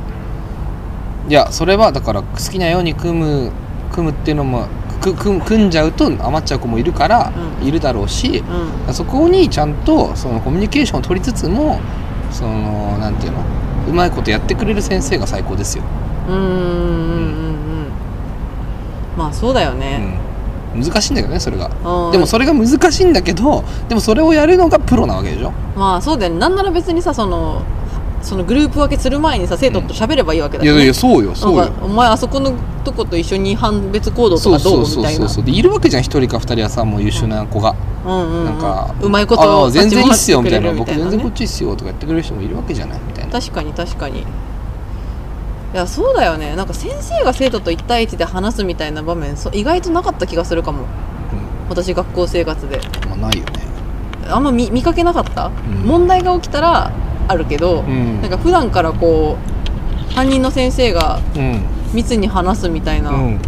いやそれはだから好きなように組む組むっていうのもくく組んじゃうと余っちゃう子もいるから、うん。いるだろうしうん。そこにちゃんとそのコミュニケーションを取りつつもそのなんていうのうまいことやってくれる先生が最高ですよ、うんうんうんうんうん。まあそうだよね、うん、難しいんだけどねそれが。うんでもそれが難しいんだけどでもそれをやるのがプロなわけでしょ？まあそうだよね。なんなら別にさそのそのグループ分けする前にさ生徒と喋ればいいわけだいよね、やいやそうよそうよ。お前あそこのとこと一緒に判別行動とかどそうそううそうみたいな。そうそうでいるわけじゃん一人か二人はさもう優秀な子が、うんうんうん。なんかうまいこと全然いいっすよみたいな。僕全然こっちいいっすよとかやってくれる人もいるわけじゃないみたいな。確かに確かにいやそうだよね。なんか先生が生徒と1対1で話すみたいな場面そう意外となかった気がするかも。私学校生活で。うんまあないよね。あんま見見かけなかった、ん。問題が起きたらあるけど、うん。なんか普段からこう担任の先生がうん。密に話すみたいな、うん。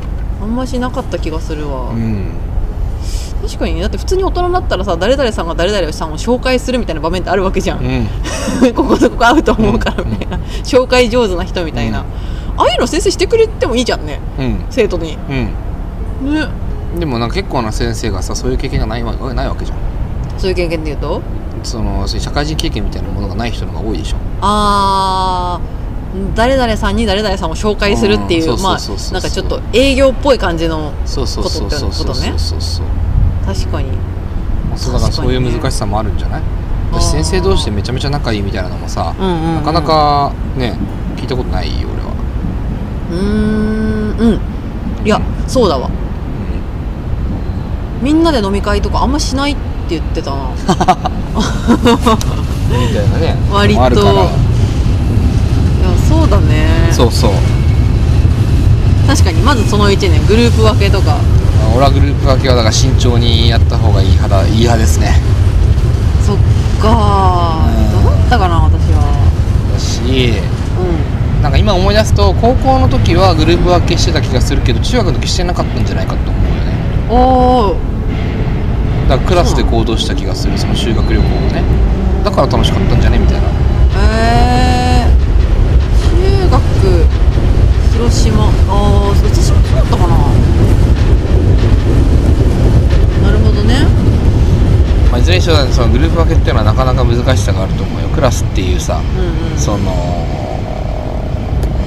あんましなかった気がするわ、うん確かにだって普通に大人だなったらさ誰々さんが誰々さんを紹介するみたいな場面ってあるわけじゃん、うん、こことここ合うと思うからみたいな、うん、紹介上手な人みたいな、ああいうの先生してくれてもいいじゃんね、生徒に、ね。でもなんか結構な先生がさそういう経験がないわないわけじゃん。そういう経験でいうと？その社会人経験みたいなものがない人のが多いでしょ。ああ誰々さんに誰々さんを紹介するっていうまあなんかちょっと営業っぽい感じのことってことね。そうそうそうそう。確かに。そうだからそういう難しさもあるんじゃない？あー。私先生同士でめちゃめちゃ仲いいみたいなのもさ、うんうんうん。なかなかね聞いたことないよ俺は、うーんうん。いやそうだわ。みんなで飲み会とかあんましないって言ってたな。みたいなね。割と。いやそうだね。そうそう。確かにまずその1年グループ分けとか俺はグループ分けはだから慎重にやった方がいい派だいい派ですね。そっかうんどうだったかな私は。だしうなんか今思い出すと高校の時はグループ分けしてた気がするけど中学の時してなかったんじゃないかと思うよね。んおおだからクラスで行動した気がするその修学旅行をね。だから楽しかったんじゃね？みたいな。えー、中学広島。ああ私もそうだったかなね。まあ、いずれにしろそのグループ分けっていうのはなかなか難しさがあると思うよ。クラスっていうさうんうん。その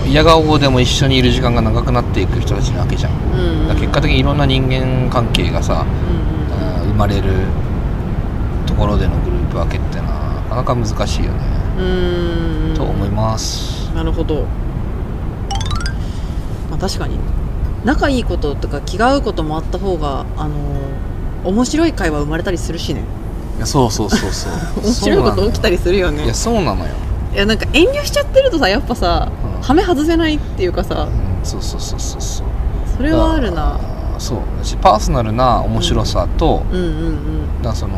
嫌顔でも一緒にいる時間が長くなっていく人たちなわけじゃん。うんうん。結果的にいろんな人間関係がさ、うんうん。生まれるところでのグループ分けってのはなかなか難しいよね、と思います。なるほど。まあ確かに仲いいこととか気が合うこともあった方があのー面白い会話生まれたりするしね。いやそうそうそうそう。面白いこと起きたりするよね。いやそうなのよ、いやなんか遠慮しちゃってるとさやっぱさ、うん。ハメ外せないっていうかさうん、そうそうそうそうそう。それはあるな。そう。パーソナルな面白さと、うんうんうん。だからその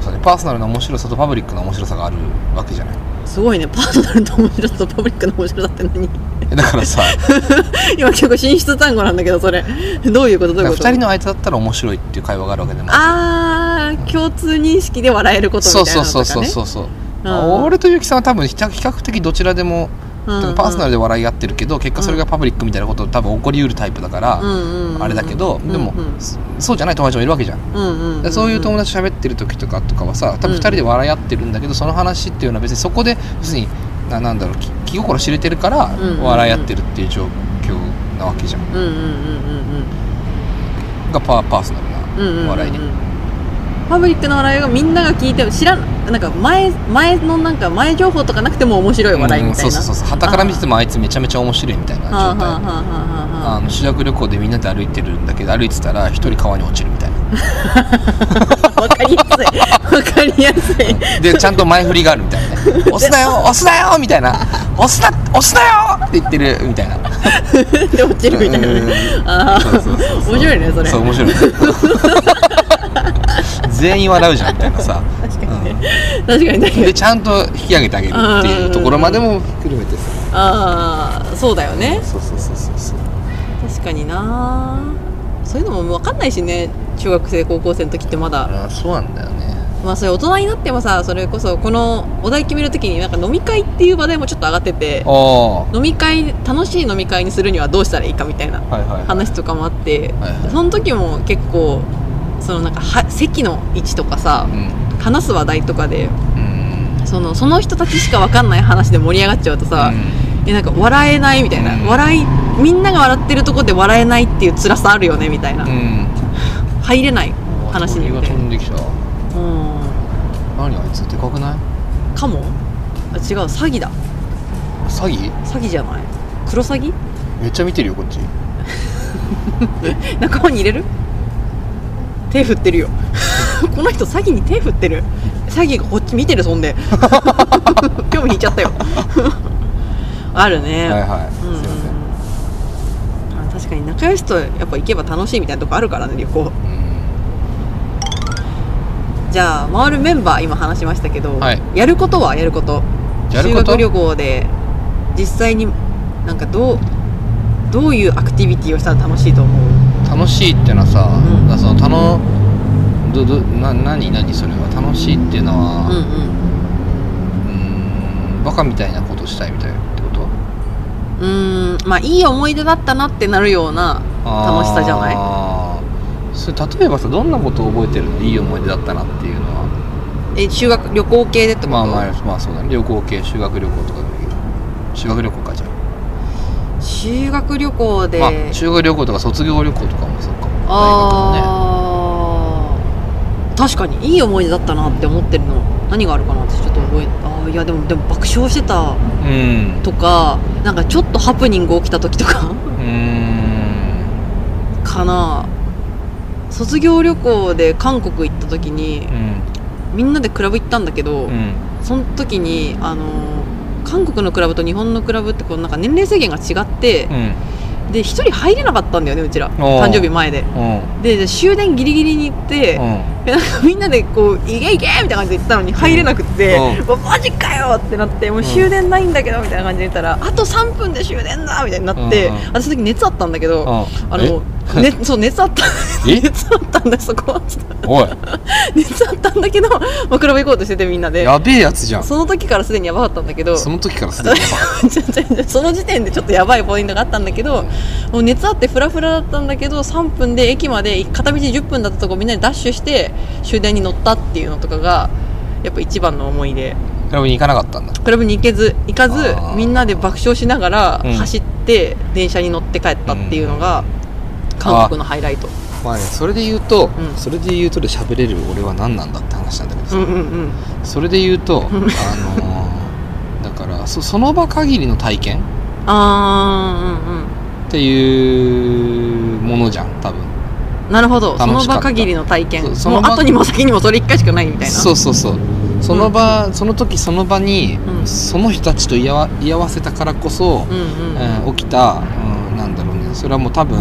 そうねパーソナルな面白さとパブリックな面白さがあるわけじゃないすごいね。パーソナルと面白さとパブリックの面白さって何？えだからさ。今結構進出単語なんだけどそれ。どういうこと？どういうこと？2人の相手だったら面白いっていう会話があるわけでもあー共通認識で笑えることみたそいうなのとか、ね、そうそうそうそうそう、う。ん。俺とゆきさんは多分比較的どちらでも、うんうん。パーソナルで笑い合ってるけど結果それがパブリックみたいなこと多分起こりうるタイプだから、うんうんうん。あれだけど、でも、うん。そそうじゃない友達もいるわけじゃん、うんうんうそういう友達と喋ってる時とかとかはさ多分2人で笑い合ってるんだけど、その話っていうのは別にそこで要するにななんだろう気気心知れてるからうんうんうん。笑い合ってるっていう状況なわけじゃん、うんうんうんうんがパーパーソナうんうんうんルな笑いね、パブリックの笑いがみんなが聞いても知らんなんか前前のなんか前情報とかなくても面白い笑いみたいな、うんそうそうそうはたから見ててもあいつめちゃめちゃ面白いみたいな状態。はあの修学旅行でみんなで歩いてるんだけど歩いてたら一人川に落ちるみたいな。あわかりやすい。わかりやすい。でちゃんと前振りがあるみたいな。ね「押すなよ押すなよ!」みたいな「押すな押すなよ!」って言ってるみたいな。で落ちるみたいな。ねうんああ面白いねそれ。そう面白い 全員笑うじゃんみたいなさ、確かに。ね確かに。確かでにちゃんと引き上げてあげるっていうところまでも含めてさ。ああそうだよね。そうそうそうそうそう。確かにな。そういうのも分かんないしね。中学生高校生の時ってまだ。あそうなんだよね。まあそれ大人になってもさそれこそこのお題決めるときになんか飲み会っていう話題もちょっと上がってて飲み会楽しい飲み会にするにはどうしたらいいかみたいないはい。話とかもあって、はいはい。その時も結構そのなんかは席の位置とかさうん。話す話題とかでうん。そのその人たちしか分かんない話で盛り上がっちゃうとさ、えなんか笑えないみたいな、うん。笑いみんなが笑ってるとこで笑えないっていう辛さあるよねみたいな、うん。うん入れない話に鳥が飛んできた。うん。何あいつでかくない？かも？あ違う詐欺だ。詐欺？詐欺じゃない。クロサギめっちゃ見てるよこっち。仲間に入れる？手振ってるよ。この人詐欺に手振ってる？詐欺がこっち見てるそんで。興味引いちゃったよ。あるね、はいはい。うんうんすいません。あ確かに仲良しとやっぱ行けば楽しいみたいなとこあるからね旅行。うん。じゃあ回るメンバー今話しましたけど、はい。やることはやること。やること？修学旅行で実際になんかどうどういうアクティビティをしたら楽しいと思う？楽しいってのはさ、うん。だそのたのどどな何何それは？楽しいっていうのはうんうん。うーんバカみたいなことしたいみたいってこと？うーんまあいい思い出だったなってなるような楽しさじゃない？それ例えばさどんなことを覚えてるの？いい思い出だったなっていうのは。え修学旅行系でってこと、まあまあまあそうだね。旅行系修学旅行とか修学旅行か修学旅行で、あ、まあ修学旅行とか卒業旅行とかもそうか。もあー確かにいい思い出だったなって思ってるの。何があるかなってちょっと覚えあーいやでもでも爆笑してた。大学だねうん。とかなんかちょっとハプニング起きた時とか。かな。卒業旅行で韓国行った時にうん。みんなでクラブ行ったんだけど、うん。その時にあの韓国のクラブと日本のクラブってこうなんか年齢制限が違ってう、ん。で一人入れなかったんだよねうちら誕生日前で。うん。でで終電ギリギリに行って、なんかみんなでこう「いけいけ!」みたいな感じで言ったのに入れなくってうん「うわマジかよ!」ってなって「もう終電ないんだけど」みたいな感じで言ったら「あと3分で終電だ!」みたいになって、私その時熱あったんだけど、うん。あの、ね、そう熱あった。え？熱あったんだよそこは。おい。熱あったんだけど、まあ、クラブ行こうとしててみんなで。やべえやつじゃん。その時からすでにやばかったんだけど。その時からすでにやばい。その時点でちょっとやばいポイントがあったんだけどもう熱あってフラフラだったんだけど3分で駅まで片道10分だったとこみんなでダッシュして終電に乗ったっていうのとかがやっぱ一番の思い出。クラブに行かなかったんだ。クラブに行けず行かずみんなで爆笑しながらうん。走って電車に乗って帰ったっていうのが韓国のハイライト。まあねそれで言うと、うん。それで言うとで喋れる俺は何なんだって話なんだけどさ、うんうんうん。それで言うと、あのーだからそその場限りの体験あーうんうん。っていうものじゃん多分。なるほど。その場限りの体験。その後にも先にもそれ1回しかないみたいな。そうそうそうその場、その時その場に、うん。その人たちと居合わ居合わせたからこそ、うんうん。えー起きた、うん、なんだろうね。それはもう多分、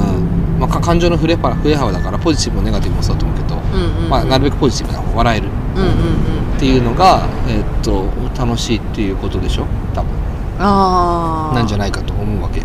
まあ、か感情の振れ幅振れ幅だからポジティブもネガティブもそうだと思うけど、うんうんまあ、なるべくポジティブな方笑える。うんうんうん。っていうのが、えーっと楽しいっていうことでしょ？多分。ああなんじゃないかと思うわけ、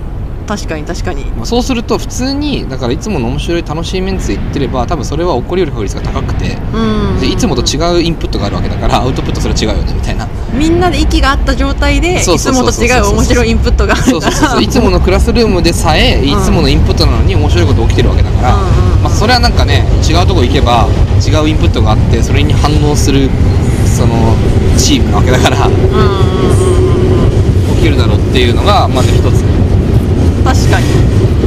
確かに確かに。まあ、そうすると普通にだからいつもの面白い楽しいメンツで言ってれば多分それは起こりうる確率が高くてうん。でいつもと違うインプットがあるわけだからアウトプットそれ違うよねみたいな。みんなで息が合った状態でいつもと違う面白いインプットがあるから。そうそうそういつものクラスルームでさえいつものインプットなのに面白いこと起きてるわけだから、うんまあ、それはなんかね違うとこ行けば違うインプットがあってそれに反応するそのチームなわけだから。うん。起きるだろうっていうのがまず一つ確かに。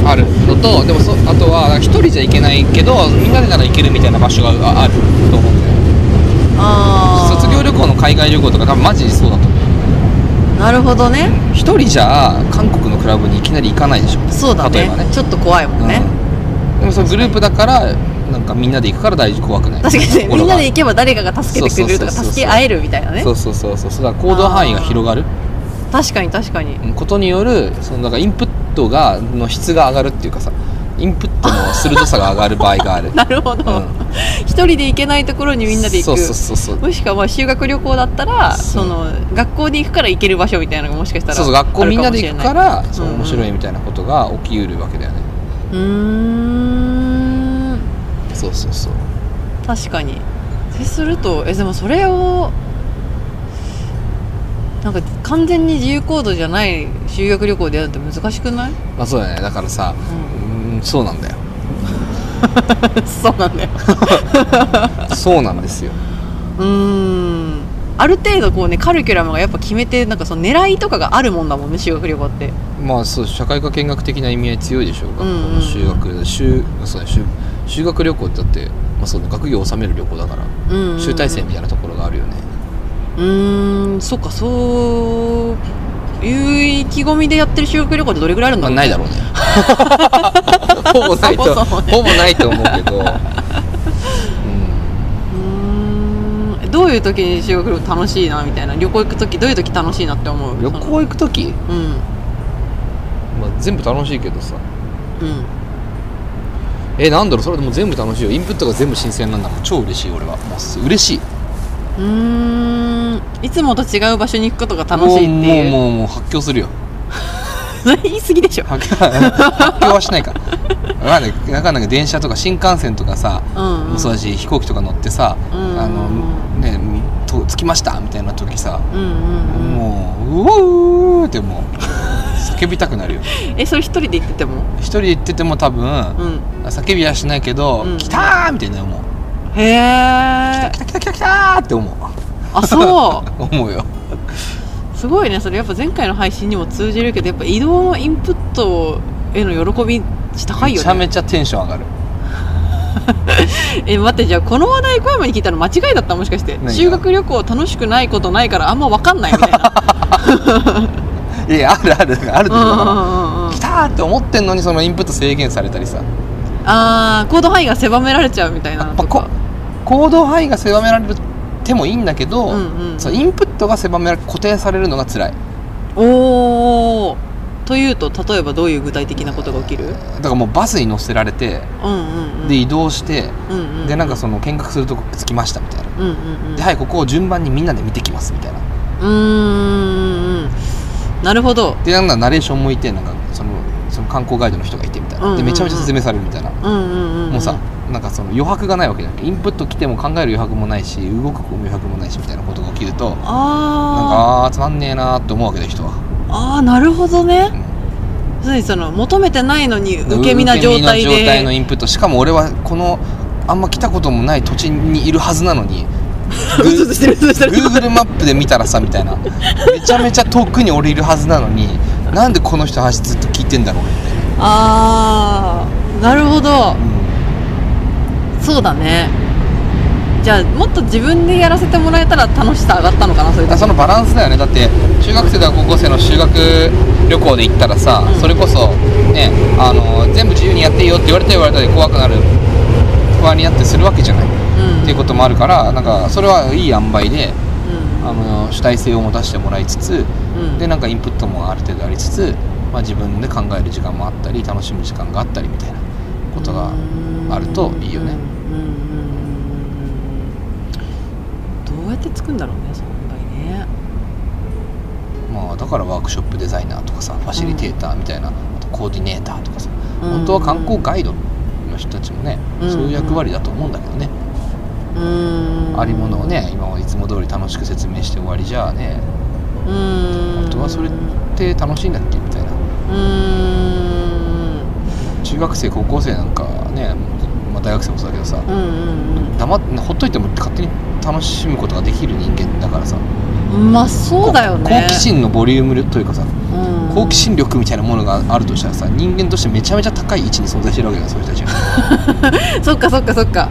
あるのとでもそあとは一人じゃ行けないけどみんなでなら行けるみたいな場所がああると思うんだよ。あー。卒業旅行の海外旅行とか多分マジでそうだと思う。なるほどね。一人じゃ韓国のクラブにいきなり行かないでしょ。そうだね。例えばね。ちょっと怖いもんね、うん。でもそのグループだからなんかみんなで行くから大事怖くない。確かにみんなで行けば誰かが助けてくれるとか助け合えるみたいなね。そうそうそうそう。だから行動範囲が広がる。確かに確かに。うん。ことによるそのだからインプットがの質が上がるっていうかさインプットの鋭さが上がる場合がある。なるほど。うん。一、人で行けないところにみんなで行く。そうそうそうそう。もしくはまあ修学旅行だったらその学校に行くから行ける場所みたいなのがもしかしたらそうそう学校みんなで行くからそう面白いみたいなことが起きうるわけだよね。うーん。そうそうそう。確かに。ってするとえでもそれをなんか完全に自由行動じゃない修学旅行でやるって難しくない、まあそうだね。だからさううんそうなんだよ。ん、そうなんだよ。そうなんですよ。うーん。ある程度こうねカリキュラムがやっぱ決めてなんかその狙いとかがあるもんだもんね修学旅行って。まあそう社会科見学的な意味合い強いでしょ。うが、うん。うんうん修学修そうだ修修学旅行ってだって、まあ、そうね学業を収める旅行だから、うんうんうん。集大成みたいなところがあるよねうーんそっかそういう意気込みでやってる修学旅行ってどれぐらいあるんまあ、だろう、ないだろうね。ほぼないとね。ほぼないと思うけど、うん、どういう時に修学旅行楽しいなみたいな？旅行行く時どういう時楽しいなって思う？旅行行く時、うん。まあ、全部楽しいけどさ。うん。えなんだろう？それでも全部楽しいよ。インプットが全部新鮮なんだから。超嬉しい俺は。もうす嬉しい。うーんいつもと違う場所に行くことが楽しいっていうもうもうもう発狂するよ言い過ぎでしょ発狂はしないからわかんないわかない電車とか新幹線とかさ、うんうんそうだし飛行機とか乗ってさ、うんあのねと着きましたみたいな時さ、うんうんうんもううおーってもう叫びたくなるよえそれ一人で行ってても一人で行ってても多分、うん叫びはしないけど「うん来た!」みたいな思うへえ「来た来た来た来た!」って思うあそう。思うよ。すごいねそれ。やっぱ前回の配信にも通じるけどやっぱ移動のインプットへの喜び高いよね。めちゃめちゃテンション上がる。え待ってじゃあこの話題小山に聞いたの間違いだった？もしかして。何が？修学旅行楽しくないことないからあんま分かんないみたいな。いやあるあるあるっていうかうんうん来たーって思ってんのにそのインプット制限されたりさ。あー行動範囲が狭められちゃうみたいなやっぱこ行動範囲が狭められてもいいんだけど、うんうん。そうインプットが狭められ固定されるのが辛い。おおというと例えばどういう具体的なことが起きる？だからもうバスに乗せられてうんうんうん。で移動して、うんうん。でなんかその見学するとこ着きましたみたいな、うんうんうん。ではいここを順番にみんなで見てきますみたいな。うーん。なるほど。でなんかナレーションもいてなんかそのその観光ガイドの人がいてみたいな、うんうんうん。でめちゃめちゃ説明されるみたいな、うんうんうんん。もうさなんかその余白がないわけじゃなくてインプット来ても考える余白もないし動く余白もないしみたいなことが起きるとなんかああーつまんねえなーって思うわけだよ人は、ーあーなるほどね。うん。その求めてないのに受け身な状態受け身の状態のでインプットしかも俺はこのあんま来たこともない土地にいるはずなのに Google マップで見たらさみたいなめちゃめちゃ遠くに俺いるはずなのに なんでこの人の話ずっと聞いてんだろうみたいな、ああなるほどそうだね。じゃあもっと自分でやらせてもらえたら楽しさ上がったのかなそういうそのバランスだよね。だって中学生とか高校生の修学旅行で行ったらさ、うん。それこそねあの全部自由にやっていいよって言われたら言われたで怖くなる不安になってするわけじゃない、うん。っていうこともあるからなんかそれはいい塩梅でうん。あの主体性を持たせてもらいつつうん。でなんかインプットもある程度ありつつ、まあ、自分で考える時間もあったり楽しむ時間があったりみたいなことがあるといいよねどうやってつくんだろうねその問題ねまあだからワークショップデザイナーとかさファシリテーターみたいな、あとコーディネーターとかさうん本当は観光ガイドの人たちもね、うんそういう役割だと思うんだけどね、うんありものをね今はいつも通り楽しく説明して終わりじゃあねうん本当はそれって楽しいんだっけみたいなうん中学生高校生なんかね、まあ、大学生もそうだけどさうんうん黙ってほっといても勝手に楽しむことができる人間だからさ。うんまあそうだよね。好奇心のボリュームというかさうん。好奇心力みたいなものがあるとしたらさ人間としてめちゃめちゃ高い位置に存在してるわけだよそういう人たちが。そっかそっかそっか。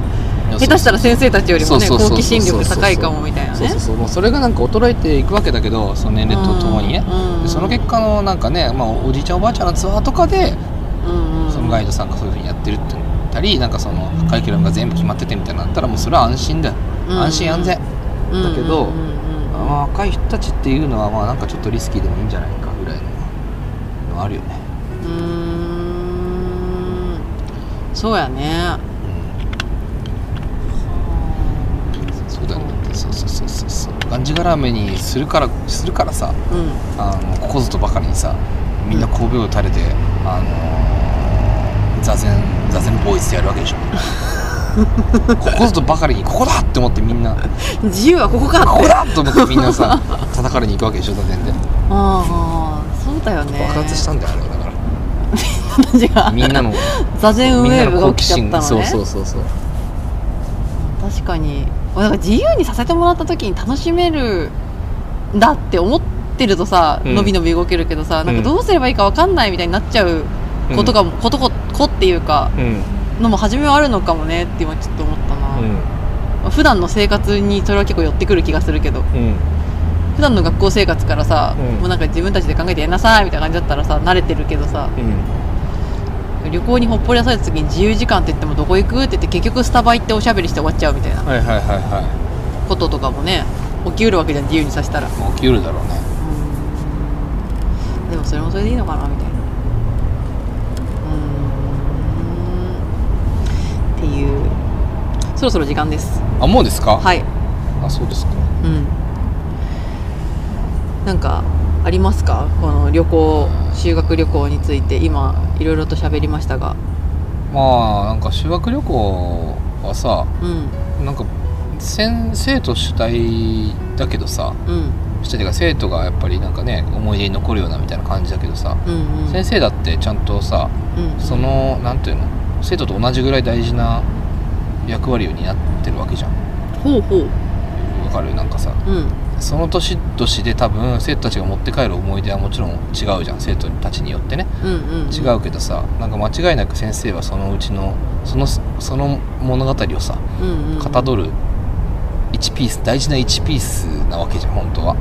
下手したら先生たちよりもね好奇心力高いかもみたいなね。そうそうそれがなんか衰えていくわけだけどその年齢とともにね。うんでその結果のなんかね、まあ、おじいちゃんおばあちゃんのツアーとかでうんうん。そのガイドさんがそういうふうにやってるって言ったりなんかそのカリキュラムが全部決まっててみたいなのあったらもうそれは安心だよ。うん。安心安全。うん。だけどうんうんうんまあ若い人たちっていうのはまあなんかちょっとリスキーでもいいんじゃないかぐらいののあるよね。うーん。そうやね。そうだよね。そうそうそうそうそう。がんじがらめにするからするからさうん。あのここぞとばかりにさみんな神戸を垂れて、あのー座禅座禅ボーイズでやるわけでしょ。こことばかりにここだって思ってみんな。自由はここかって。ここだと思ってみんなさ 叩かれに行くわけでしょ座禅で。ああそうだよね。爆発したんだよあれはだから。みんなの座禅ウみんなのェーブが起きちゃったのね。そうそうそうそう。確かに。なんか自由にさせてもらった時に楽しめるんだって思ってるとさ、うん。のびのび動けるけどさなんうんかどうすればいいか分かんないみたいになっちゃうことが、ことここっていうかうん。のも初めはあるのかもねって今ちょっと思ったな、うん。まあ普段の生活にそれは結構寄ってくる気がするけどうん。普段の学校生活からさ、うん。もうなんか自分たちで考えてやんなさいみたいな感じだったらさ慣れてるけどさうん。旅行にほっぽり出された時に自由時間って言ってもどこ行くって言って結局スタバ行っておしゃべりして終わっちゃうみたいなはいはいはい。はこととかもね起きうるわけじゃん自由にさせたら。起きうるだろうね。でもそれもそれでいいのかなみたいなそろそろ時間です。あもうですか？はい。あそうですか。うん。なんかありますか？この旅行修学旅行について。今いろいろと喋りましたが。まあなんか修学旅行はさうん。なんか先生と主体だけどさうん。主体というか生徒がやっぱりなんかね思い出に残るようなみたいな感じだけどさうんうん。先生だってちゃんとさうん。そのなんていうの生徒と同じぐらい大事な役割を担ってるわけじゃん。ほうほう。わかる？なんかさ。うん。その年々で多分生徒たちが持って帰る思い出はもちろん違うじゃん。生徒たちによってね。うんうんうん。違うけどさなんか間違いなく先生はそのうちのそのその物語をさうんうんうん。かたどる1ピース大事な1ピースなわけじゃん本当は、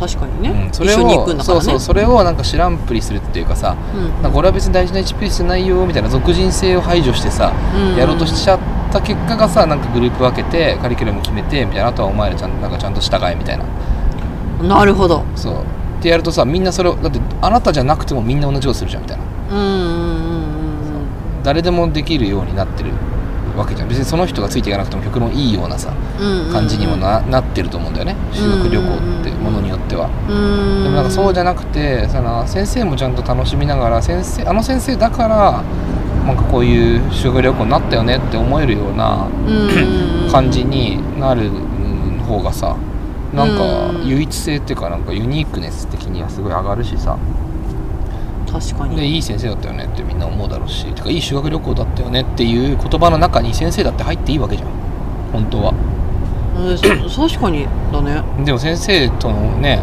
確かにね、うん、それをね。そうそうそれをなんか知らんぷりするっていうかさうん。かこれは別に大事な1ピースじゃないよみたいな俗人性を排除してさうん。やろうとしちゃった結果がさなんかグループ分けてカリキュラム決めてみたいなあとはお前らちゃんなんかちゃんと従えみたいな。なるほど。そう。ってやるとさみんなそれをだってあなたじゃなくてもみんな同じことするじゃんみたいな。うんうんうんうん誰でもできるようになってるわけじゃん。別にその人がついていかなくても極論いいようなさうんうん感じにもな,、なってると思うんだよね。修学旅行ってものによっては。うん。でもなんかそうじゃなくてその先生もちゃんと楽しみながら先生あの先生だからなんかこういう修学旅行になったよねって思えるようなうん。感じになる方がさなんかうん。唯一性っていうかなんかユニークネス的にはすごい上がるしさ確かに。でいい先生だったよねってみんな思うだろうし。てかいい修学旅行だったよねっていう言葉の中に先生だって入っていいわけじゃん。本当は。うんそ 確かにだね。でも先生とのね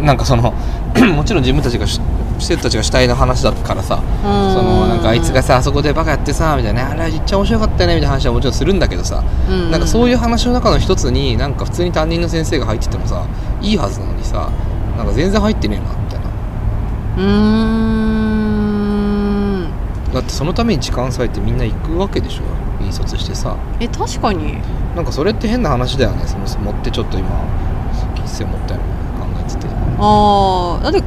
なんかその もちろん自分たちがし生徒たちが主体の話だからさ。そそのなんかあいつがさあそこでバカやってさみたいな。あれめっちゃ面白かったよねみたいな話はもちろんするんだけどさ。なんかそういう話の中の一つになんか普通に担任の先生が入っててもさいいはずなのにさなんか全然入ってねえなうーん。だってそのために時間割いてみんな行くわけでしょ。引率してさ。え確かに。なんかそれって変な話だよね。その持ってちょっと今喫茶持ったよ。ね考えてて。ああだって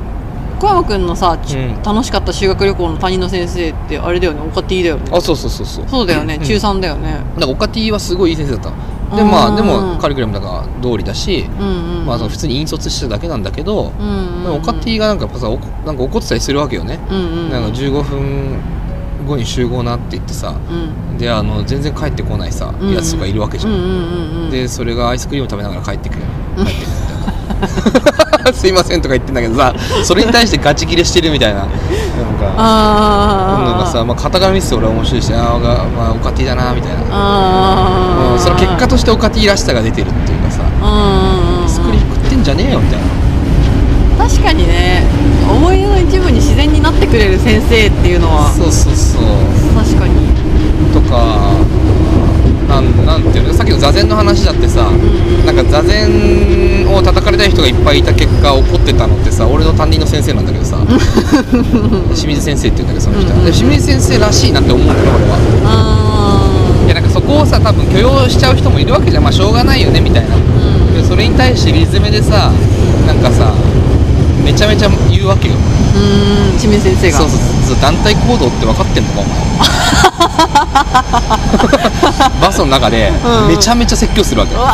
小山君のさ、ちうん。楽しかった修学旅行の担任の先生ってあれだよね。オカティだよね。あそうそうそうそう。そうだよね。うん。中3だよね。だからオカティはすごいいい先生だったのでうんまあでもカリキュラムだから通りだし、まあその普通に引率してただけなんだけど、でもオカティがなんかさなんか怒ってたりするわけよね、なんか15分後に集合なって言ってさうん。であの全然帰ってこないさ、うんやつとかいるわけじゃん、でそれがアイスクリーム食べながら帰ってくる。帰ってくる すいませんとか言ってんだけどさそれに対してガチギレしてるみたいななんかああなんかさ、まあ、型紙見せて俺は面白いしあーが、まあ、オカティだなみたいな。ああうんその結果としてオカティらしさが出てるっていうかさうんスクリーン食ってんじゃねえよみたいな。確かにね。思い出の一部に自然になってくれる先生っていうのは。そうそうそう。確かに。とかなんなんていうのさっきの座禅の話だってさなんか座禅を叩かれたい人がいっぱいいた結果怒ってたのってさ俺の担任の先生なんだけどさ 清水先生って言うんだけどその人。はで清水先生らしいなって思うんだよ俺は。あいやなんかそこをさ多分許容しちゃう人もいるわけじゃん。まあしょうがないよねみたいな。ーうん。でそれに対してリズムでさなんかさめちゃめちゃ言うわけよ。うん清水先生が。そうそう。そう団体行動って分かってんのかお前 バスの中でうん。めちゃめちゃ説教するわけ。うわ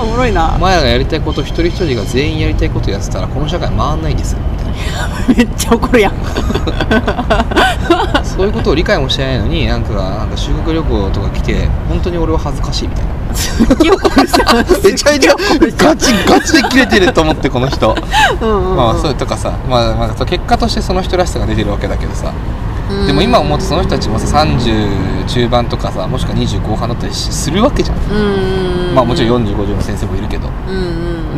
ーおもろいな。お前らがやりたいこと一人一人が全員やりたいことやってたらこの社会回んないんですよ。みたいなめっちゃ怒るやん。そういうことを理解もしてないのになんかなんか修学旅行とか来て本当に俺は恥ずかしいみたいな。めちゃめちゃガチガチで切れてると思ってこの人。うんまあそういうとかさ、まあ、まあ結果としてその人らしさが出てるわけだけどさでも今思うとその人たちもさ30中盤とかさもしくは20後半だったりしするわけじゃん。うん。まあもちろん4050の先生もいるけど。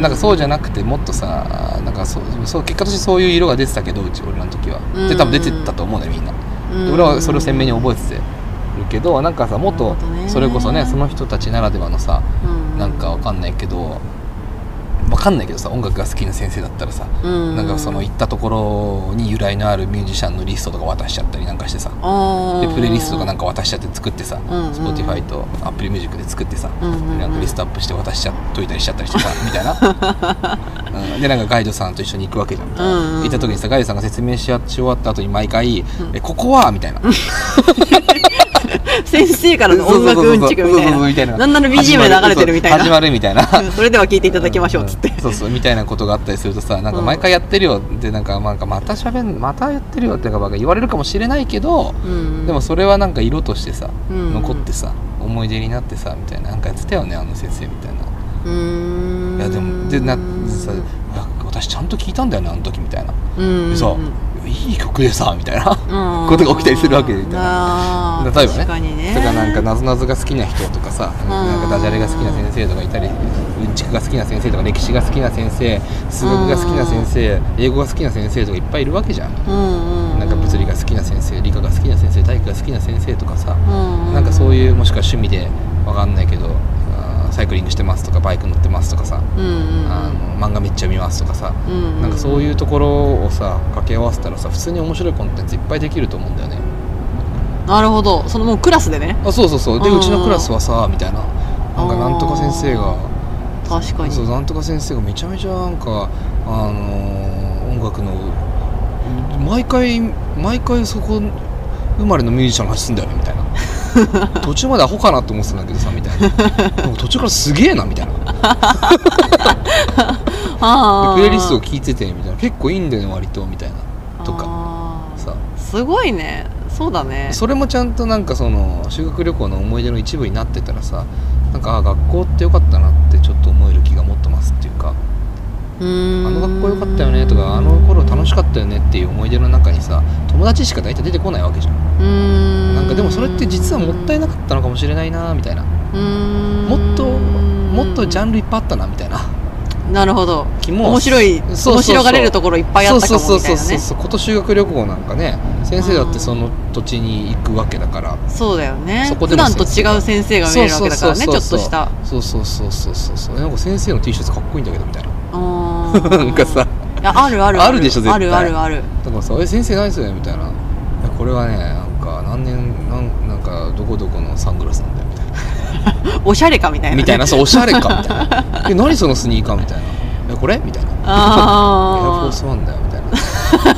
なんかそうじゃなくてもっとさなんかそうそう結果としてそういう色が出てたけどうち俺らの時は。うん。で多分出てたと思うねみんな。俺はそれを鮮明に覚えててるけどなんかさもっとそれこそねその人たちならではのさうん。なんかわかんないけどわかんないけどさ音楽が好きな先生だったらさうん。なんかその行ったところに由来のあるミュージシャンのリストとか渡しちゃったりなんかしてさでプレイリストとかなんかか渡しちゃって作ってさうんうん。Spotify と Apple Music で作ってさなんかリストアップして渡しちゃっといたりしちゃったりしてさみたいな、うん、でなんかガイドさんと一緒に行くわけじゃん、うんうん行った時にさガイドさんが説明し終わった後に毎回「えここは?」みたいな 先生からの音楽うんちくみたいな。ななんなら BGM 流れてるみたいな。始まるみたいな。うんそれでは聞いていただきましょうっつって。ん そうそうみたいなことがあったりするとさなんか毎回やってるよ。ってなんかなんかまた喋んまたやってるよってなんか言われるかもしれないけど、うん。でもそれはなんか色としてさ、うん。残ってさ思い出になってさみたいななんかやってたよねあの先生みたいな。うーん。いやでもでなさ私ちゃんと聞いたんだよねあの時みたいな。うんでさ、うんいい曲でさみたいな。うん。ことが起きたりするわけみたいな例えばね。ね。とかなんかなぞなぞが好きな人とかさ、ん。なんかダジャレが好きな先生とかいたりうんちくが好きな先生とか歴史が好きな先生数学が好きな先生英語が好きな先生とかいっぱいいるわけじゃん、なんか物理が好きな先生理科が好きな先生体育が好きな先生とかさ、うなんかそういうもしくは趣味でわかんないけどサイクリングしてますとかバイク乗ってますとかさ、うんうんうん。あの漫画めっちゃ見ますとかさ、うんうんなんかそういうところをさ掛け合わせたらさ普通に面白いコンテンツいっぱいできると思うんだよね。なるほど。そのもうクラスでね。あそうそうそう。でうちのクラスはさみたいな。なんかなんとか先生が。確かに。そうなんとか先生がめちゃめちゃなんかあのー音楽の毎回毎回そこ生まれのミュージシャンの話すんだよねみ 途中までアホかなと思ってたんだけどさみたいな。でも途中からすげえなみたいな。プレイリストを聞いててみたいな。結構いいんだよね割とみたいな。とか。さ。すごいね。そうだね。それもちゃんとなんかその修学旅行の思い出の一部になってたらさなんかあ学校ってよかったなってちょっと思える気がもっと増すっていうか。あの学校よかったよねとかあの頃楽しかったよねっていう思い出の中にさ友達しか大体出てこないわけじゃんでもそれって実はもったいなかったのかもしれないなみたいな。もっともっとジャンルいっぱいあったなみたいな。なるほど。気も面白いそうそうそう。面白がれるところいっぱいあったかもそうみたいなねそうそうそう今年修学旅行なんかね先生だってその土地に行くわけだから。そうだよね。そこ普段と違う先生が見えるわけだからねちょっとした。そうそうそうそうそうそう。なんか先生の T シャツかっこいいんだけどみたいな。なんかさ。あるある。あるでしょ絶対。あるあるある。だからさ「え先生何するみたいな「いやこれはねか何年なんなんかどこどこのサングラスなんだよ」みたいな。おしゃれかみたいな。ねみたいなそうおしゃれかみたいな「え何そのスニーカー」みたいな「えこれ?」みたいな「エアフォあースワンだよ」みたいな。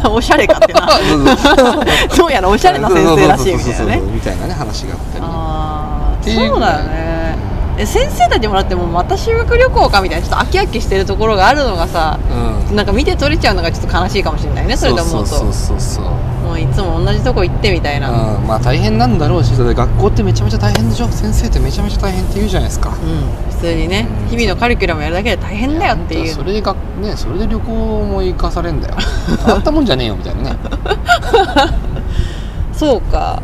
あ おしゃれかってな。どうやらおしゃれな先生らしいみたいなね。みたいなね話があったり。そうだよね。え先生たちもらってもまた修学旅行かみたいなちょっと飽き飽きしてるところがあるのがさうん。なんか見て取れちゃうのがちょっと悲しいかもしれないねそれで思うと。そうそうそうそうもういつも同じとこ行ってみたいな。うんうんまあ大変なんだろうし学校ってめちゃめちゃ大変でしょ。先生ってめちゃめちゃ大変って言うじゃないですか。普通にねうん。日々のカリキュラムやるだけで大変だよっていう。それでがねそれで旅行も行かされんだよ。あんたもんじゃねえよみたいなね。そうか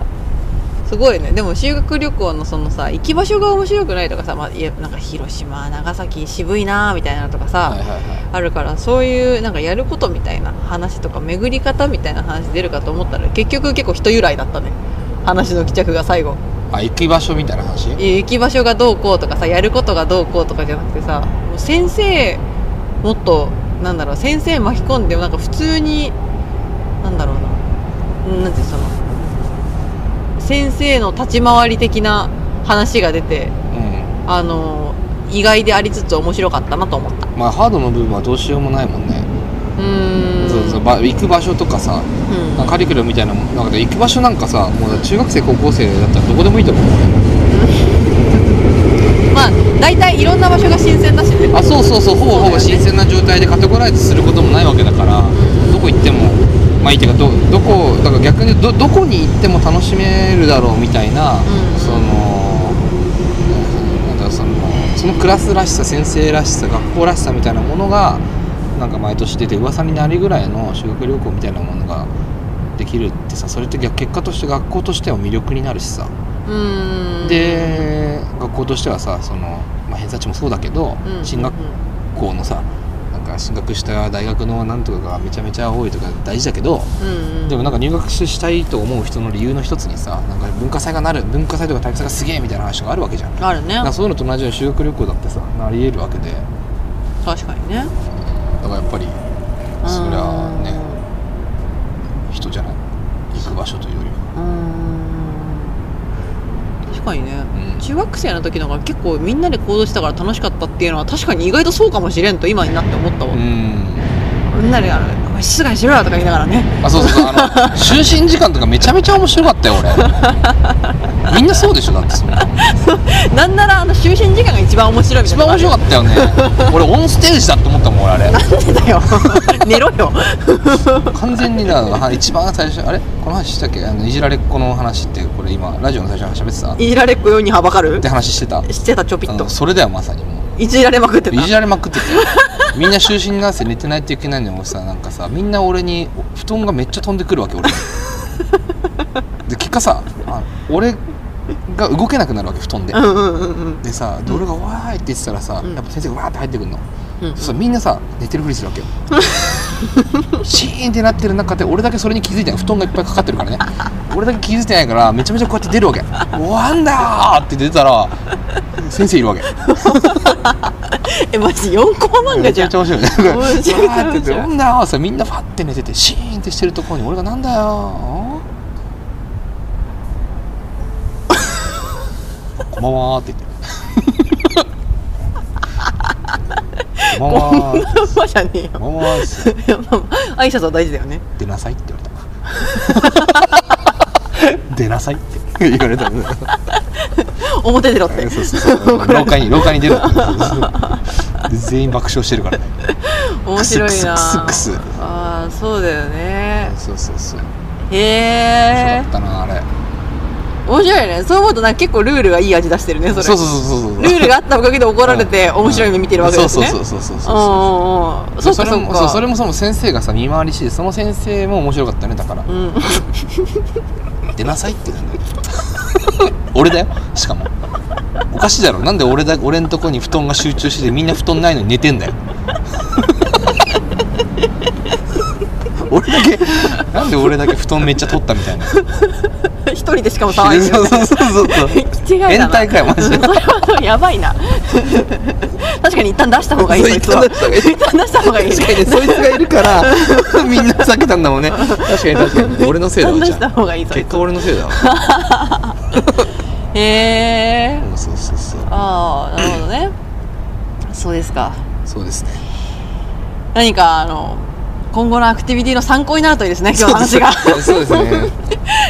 すごいね。でも修学旅行のそのさ行き場所が面白くないとかさ、まあ、いやなんか広島長崎渋いなみたいなのとかさ、はいはいはい。あるからそういうなんかやることみたいな話とか巡り方みたいな話出るかと思ったら結局結構人由来だったね。話の帰着が最後。あ行き場所みたいな話？行き場所がどうこうとかさやることがどうこうとかじゃなくてさもう先生もっとなんだろう先生巻き込んでなんか普通になんだろうな。なんてその先生の立ち回り的な話が出てうん。あの意外でありつつ面白かったなと思った。まあハードの部分はどうしようもないもんね。うーん。そうそうば行く場所とかさうん。カリキュラムみたいななんか行く場所なんかさもう中学生高校生だったらどこでもいいと思う俺 まあ大体いろんな場所が新鮮だしね。あそうそうそう。ほぼほぼ新鮮な状態でカテゴライズすることもないわけだから、どこ行ってもまあいいっていうかどどこだから逆にどどこに行っても楽しめるだろうみたいな、んそのなんだろうそのそのクラスらしさ先生らしさ学校らしさみたいなものがなんか毎年出て噂になるぐらいの修学旅行みたいなものができるってさそれって逆結果として学校としては魅力になるしさ、うん。で学校としてはさその、まあ、偏差値もそうだけど、うん。進学校のさなんか進学した大学のなんとかがめちゃめちゃ多いとか大事だけど、うんうん。でもなんか入学したいと思う人の理由の一つにさなんか文化祭がなる文化祭とか体育祭がすげえみたいな話があるわけじゃん。あるね。らそういうのと同じように修学旅行だってさなり得るわけで。確かにね。だからやっぱりそりゃね人じゃない。行く場所というよりは。うん確かにね、うん。中学生の時の方が結構みんなで行動したから楽しかったっていうのは確かに意外とそうかもしれんと今になって思ったわ、うんみん。なであの「お前静かにしろよ」とか言いながらねあそうそうそうあの就寝時間とかめちゃめちゃ面白かったよ俺みん。なそうでしょだってそなん。ならあの就寝時間が一番面白いみた一いな番面白かったよね俺オンステージだって思ったもん。俺あれなん。でだよ寝ろよ完全にだから一番最初あれこの話したっけあのいじられっ子の話ってこれ今ラジオの最初に喋ってたいじられっ子ようにはばかるて話してた知ってたちょぴっとそれだよまさにもいじられまくってた。いじられまくっててみんな就寝なんせ寝てないといけないのにさなんかさみんな俺に布団がめっちゃ飛んでくるわけ俺に。で結果さあ俺が動けなくなるわけ布団で、うんうんうんうんでさで俺が「わーい」って言ってたらさ、うん。やっぱ先生がわーって入ってくるの、うん。そしたらみんなさ寝てるふりするわけよ シーンってなってる中で俺だけそれに気づいてない。布団がいっぱいかかってるからね。俺だけ気づいてないからめちゃめちゃこうやって出るわけ「終わんだー!」って出たら先生いるわけ。えマジ4コマ漫画じゃん。めちゃ面白いね面白いわーって言って「なんだよ」さみんなファって寝ててシーンってしてるところに俺が「なんだよこんばんは」って言って「こんばんは」こんなまじゃねえよ。こんばんは」っていやまあ挨拶は大事だよね。出なさいって言われた。出なさいって言われた表出ろって。そうそうそう。廊下に廊下に出るって。で全員爆笑してるからね。面白いな。クスクスああそうだよね。そうそうそう。へ面え白かったなあれ面白いね。そう思うとなんか結構ルールがいい味出してるねそれ。そうそうそうそうそう。ルールがあったおかげで怒られて面白い目見てるわけですね。そうそうそうそうそううんうんうん。そっかそれそうそれもその先生がさ見回りしてその先生も面白かったねだから。うん。出なさいってなんだよ。俺だよしかも。おかしいだろ。なんで俺だ俺んとこに布団が集中しててみんな布団ないのに寝てんだよ。俺だけなんで俺だけ布団めっちゃ取ったみたいな 一人でしかも騒いでる。そうそうそうそうそう。違いだな。変態かよマジで。それはやばいな。確かに一旦出した方がいいそいつは。一旦出した方がいい。確かにねそいつがいるから みんな避けたんだもんね。確かに確かに。俺のせいだわじゃあ結果俺のせいだわ。へえそうそうそうそう。ああなるほどね。そうですか。そうですね。何かあの今後のアクティビティの参考になるといいですね今日の話が。そうですね。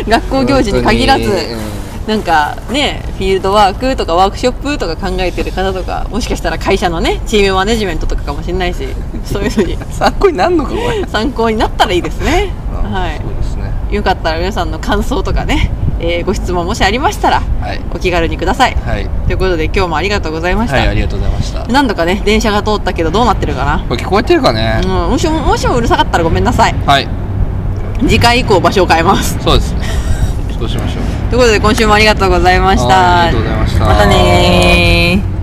学校行事に限らずうんなんかねフィールドワークとかワークショップとか考えてる方とかもしかしたら会社のねチームマネジメントとかかもしれないしそういうのに参考になんのか参考になったらいいですね。はい。ね。よかったら皆さんの感想とかね、えーご質問もしありましたらはい。お気軽にください。はい。ということで今日もありがとうございました、はいありがとうございました。こ何度かね電車が通ったけどどうなってるかな、れ聞こえてるかね。うん、もしももしもうるさかったらごめんなさい。はい。次回以降場所を変えます。そうですね。そうしましょう。ということで今週もありがとうございました。はいありがとうございました。またねー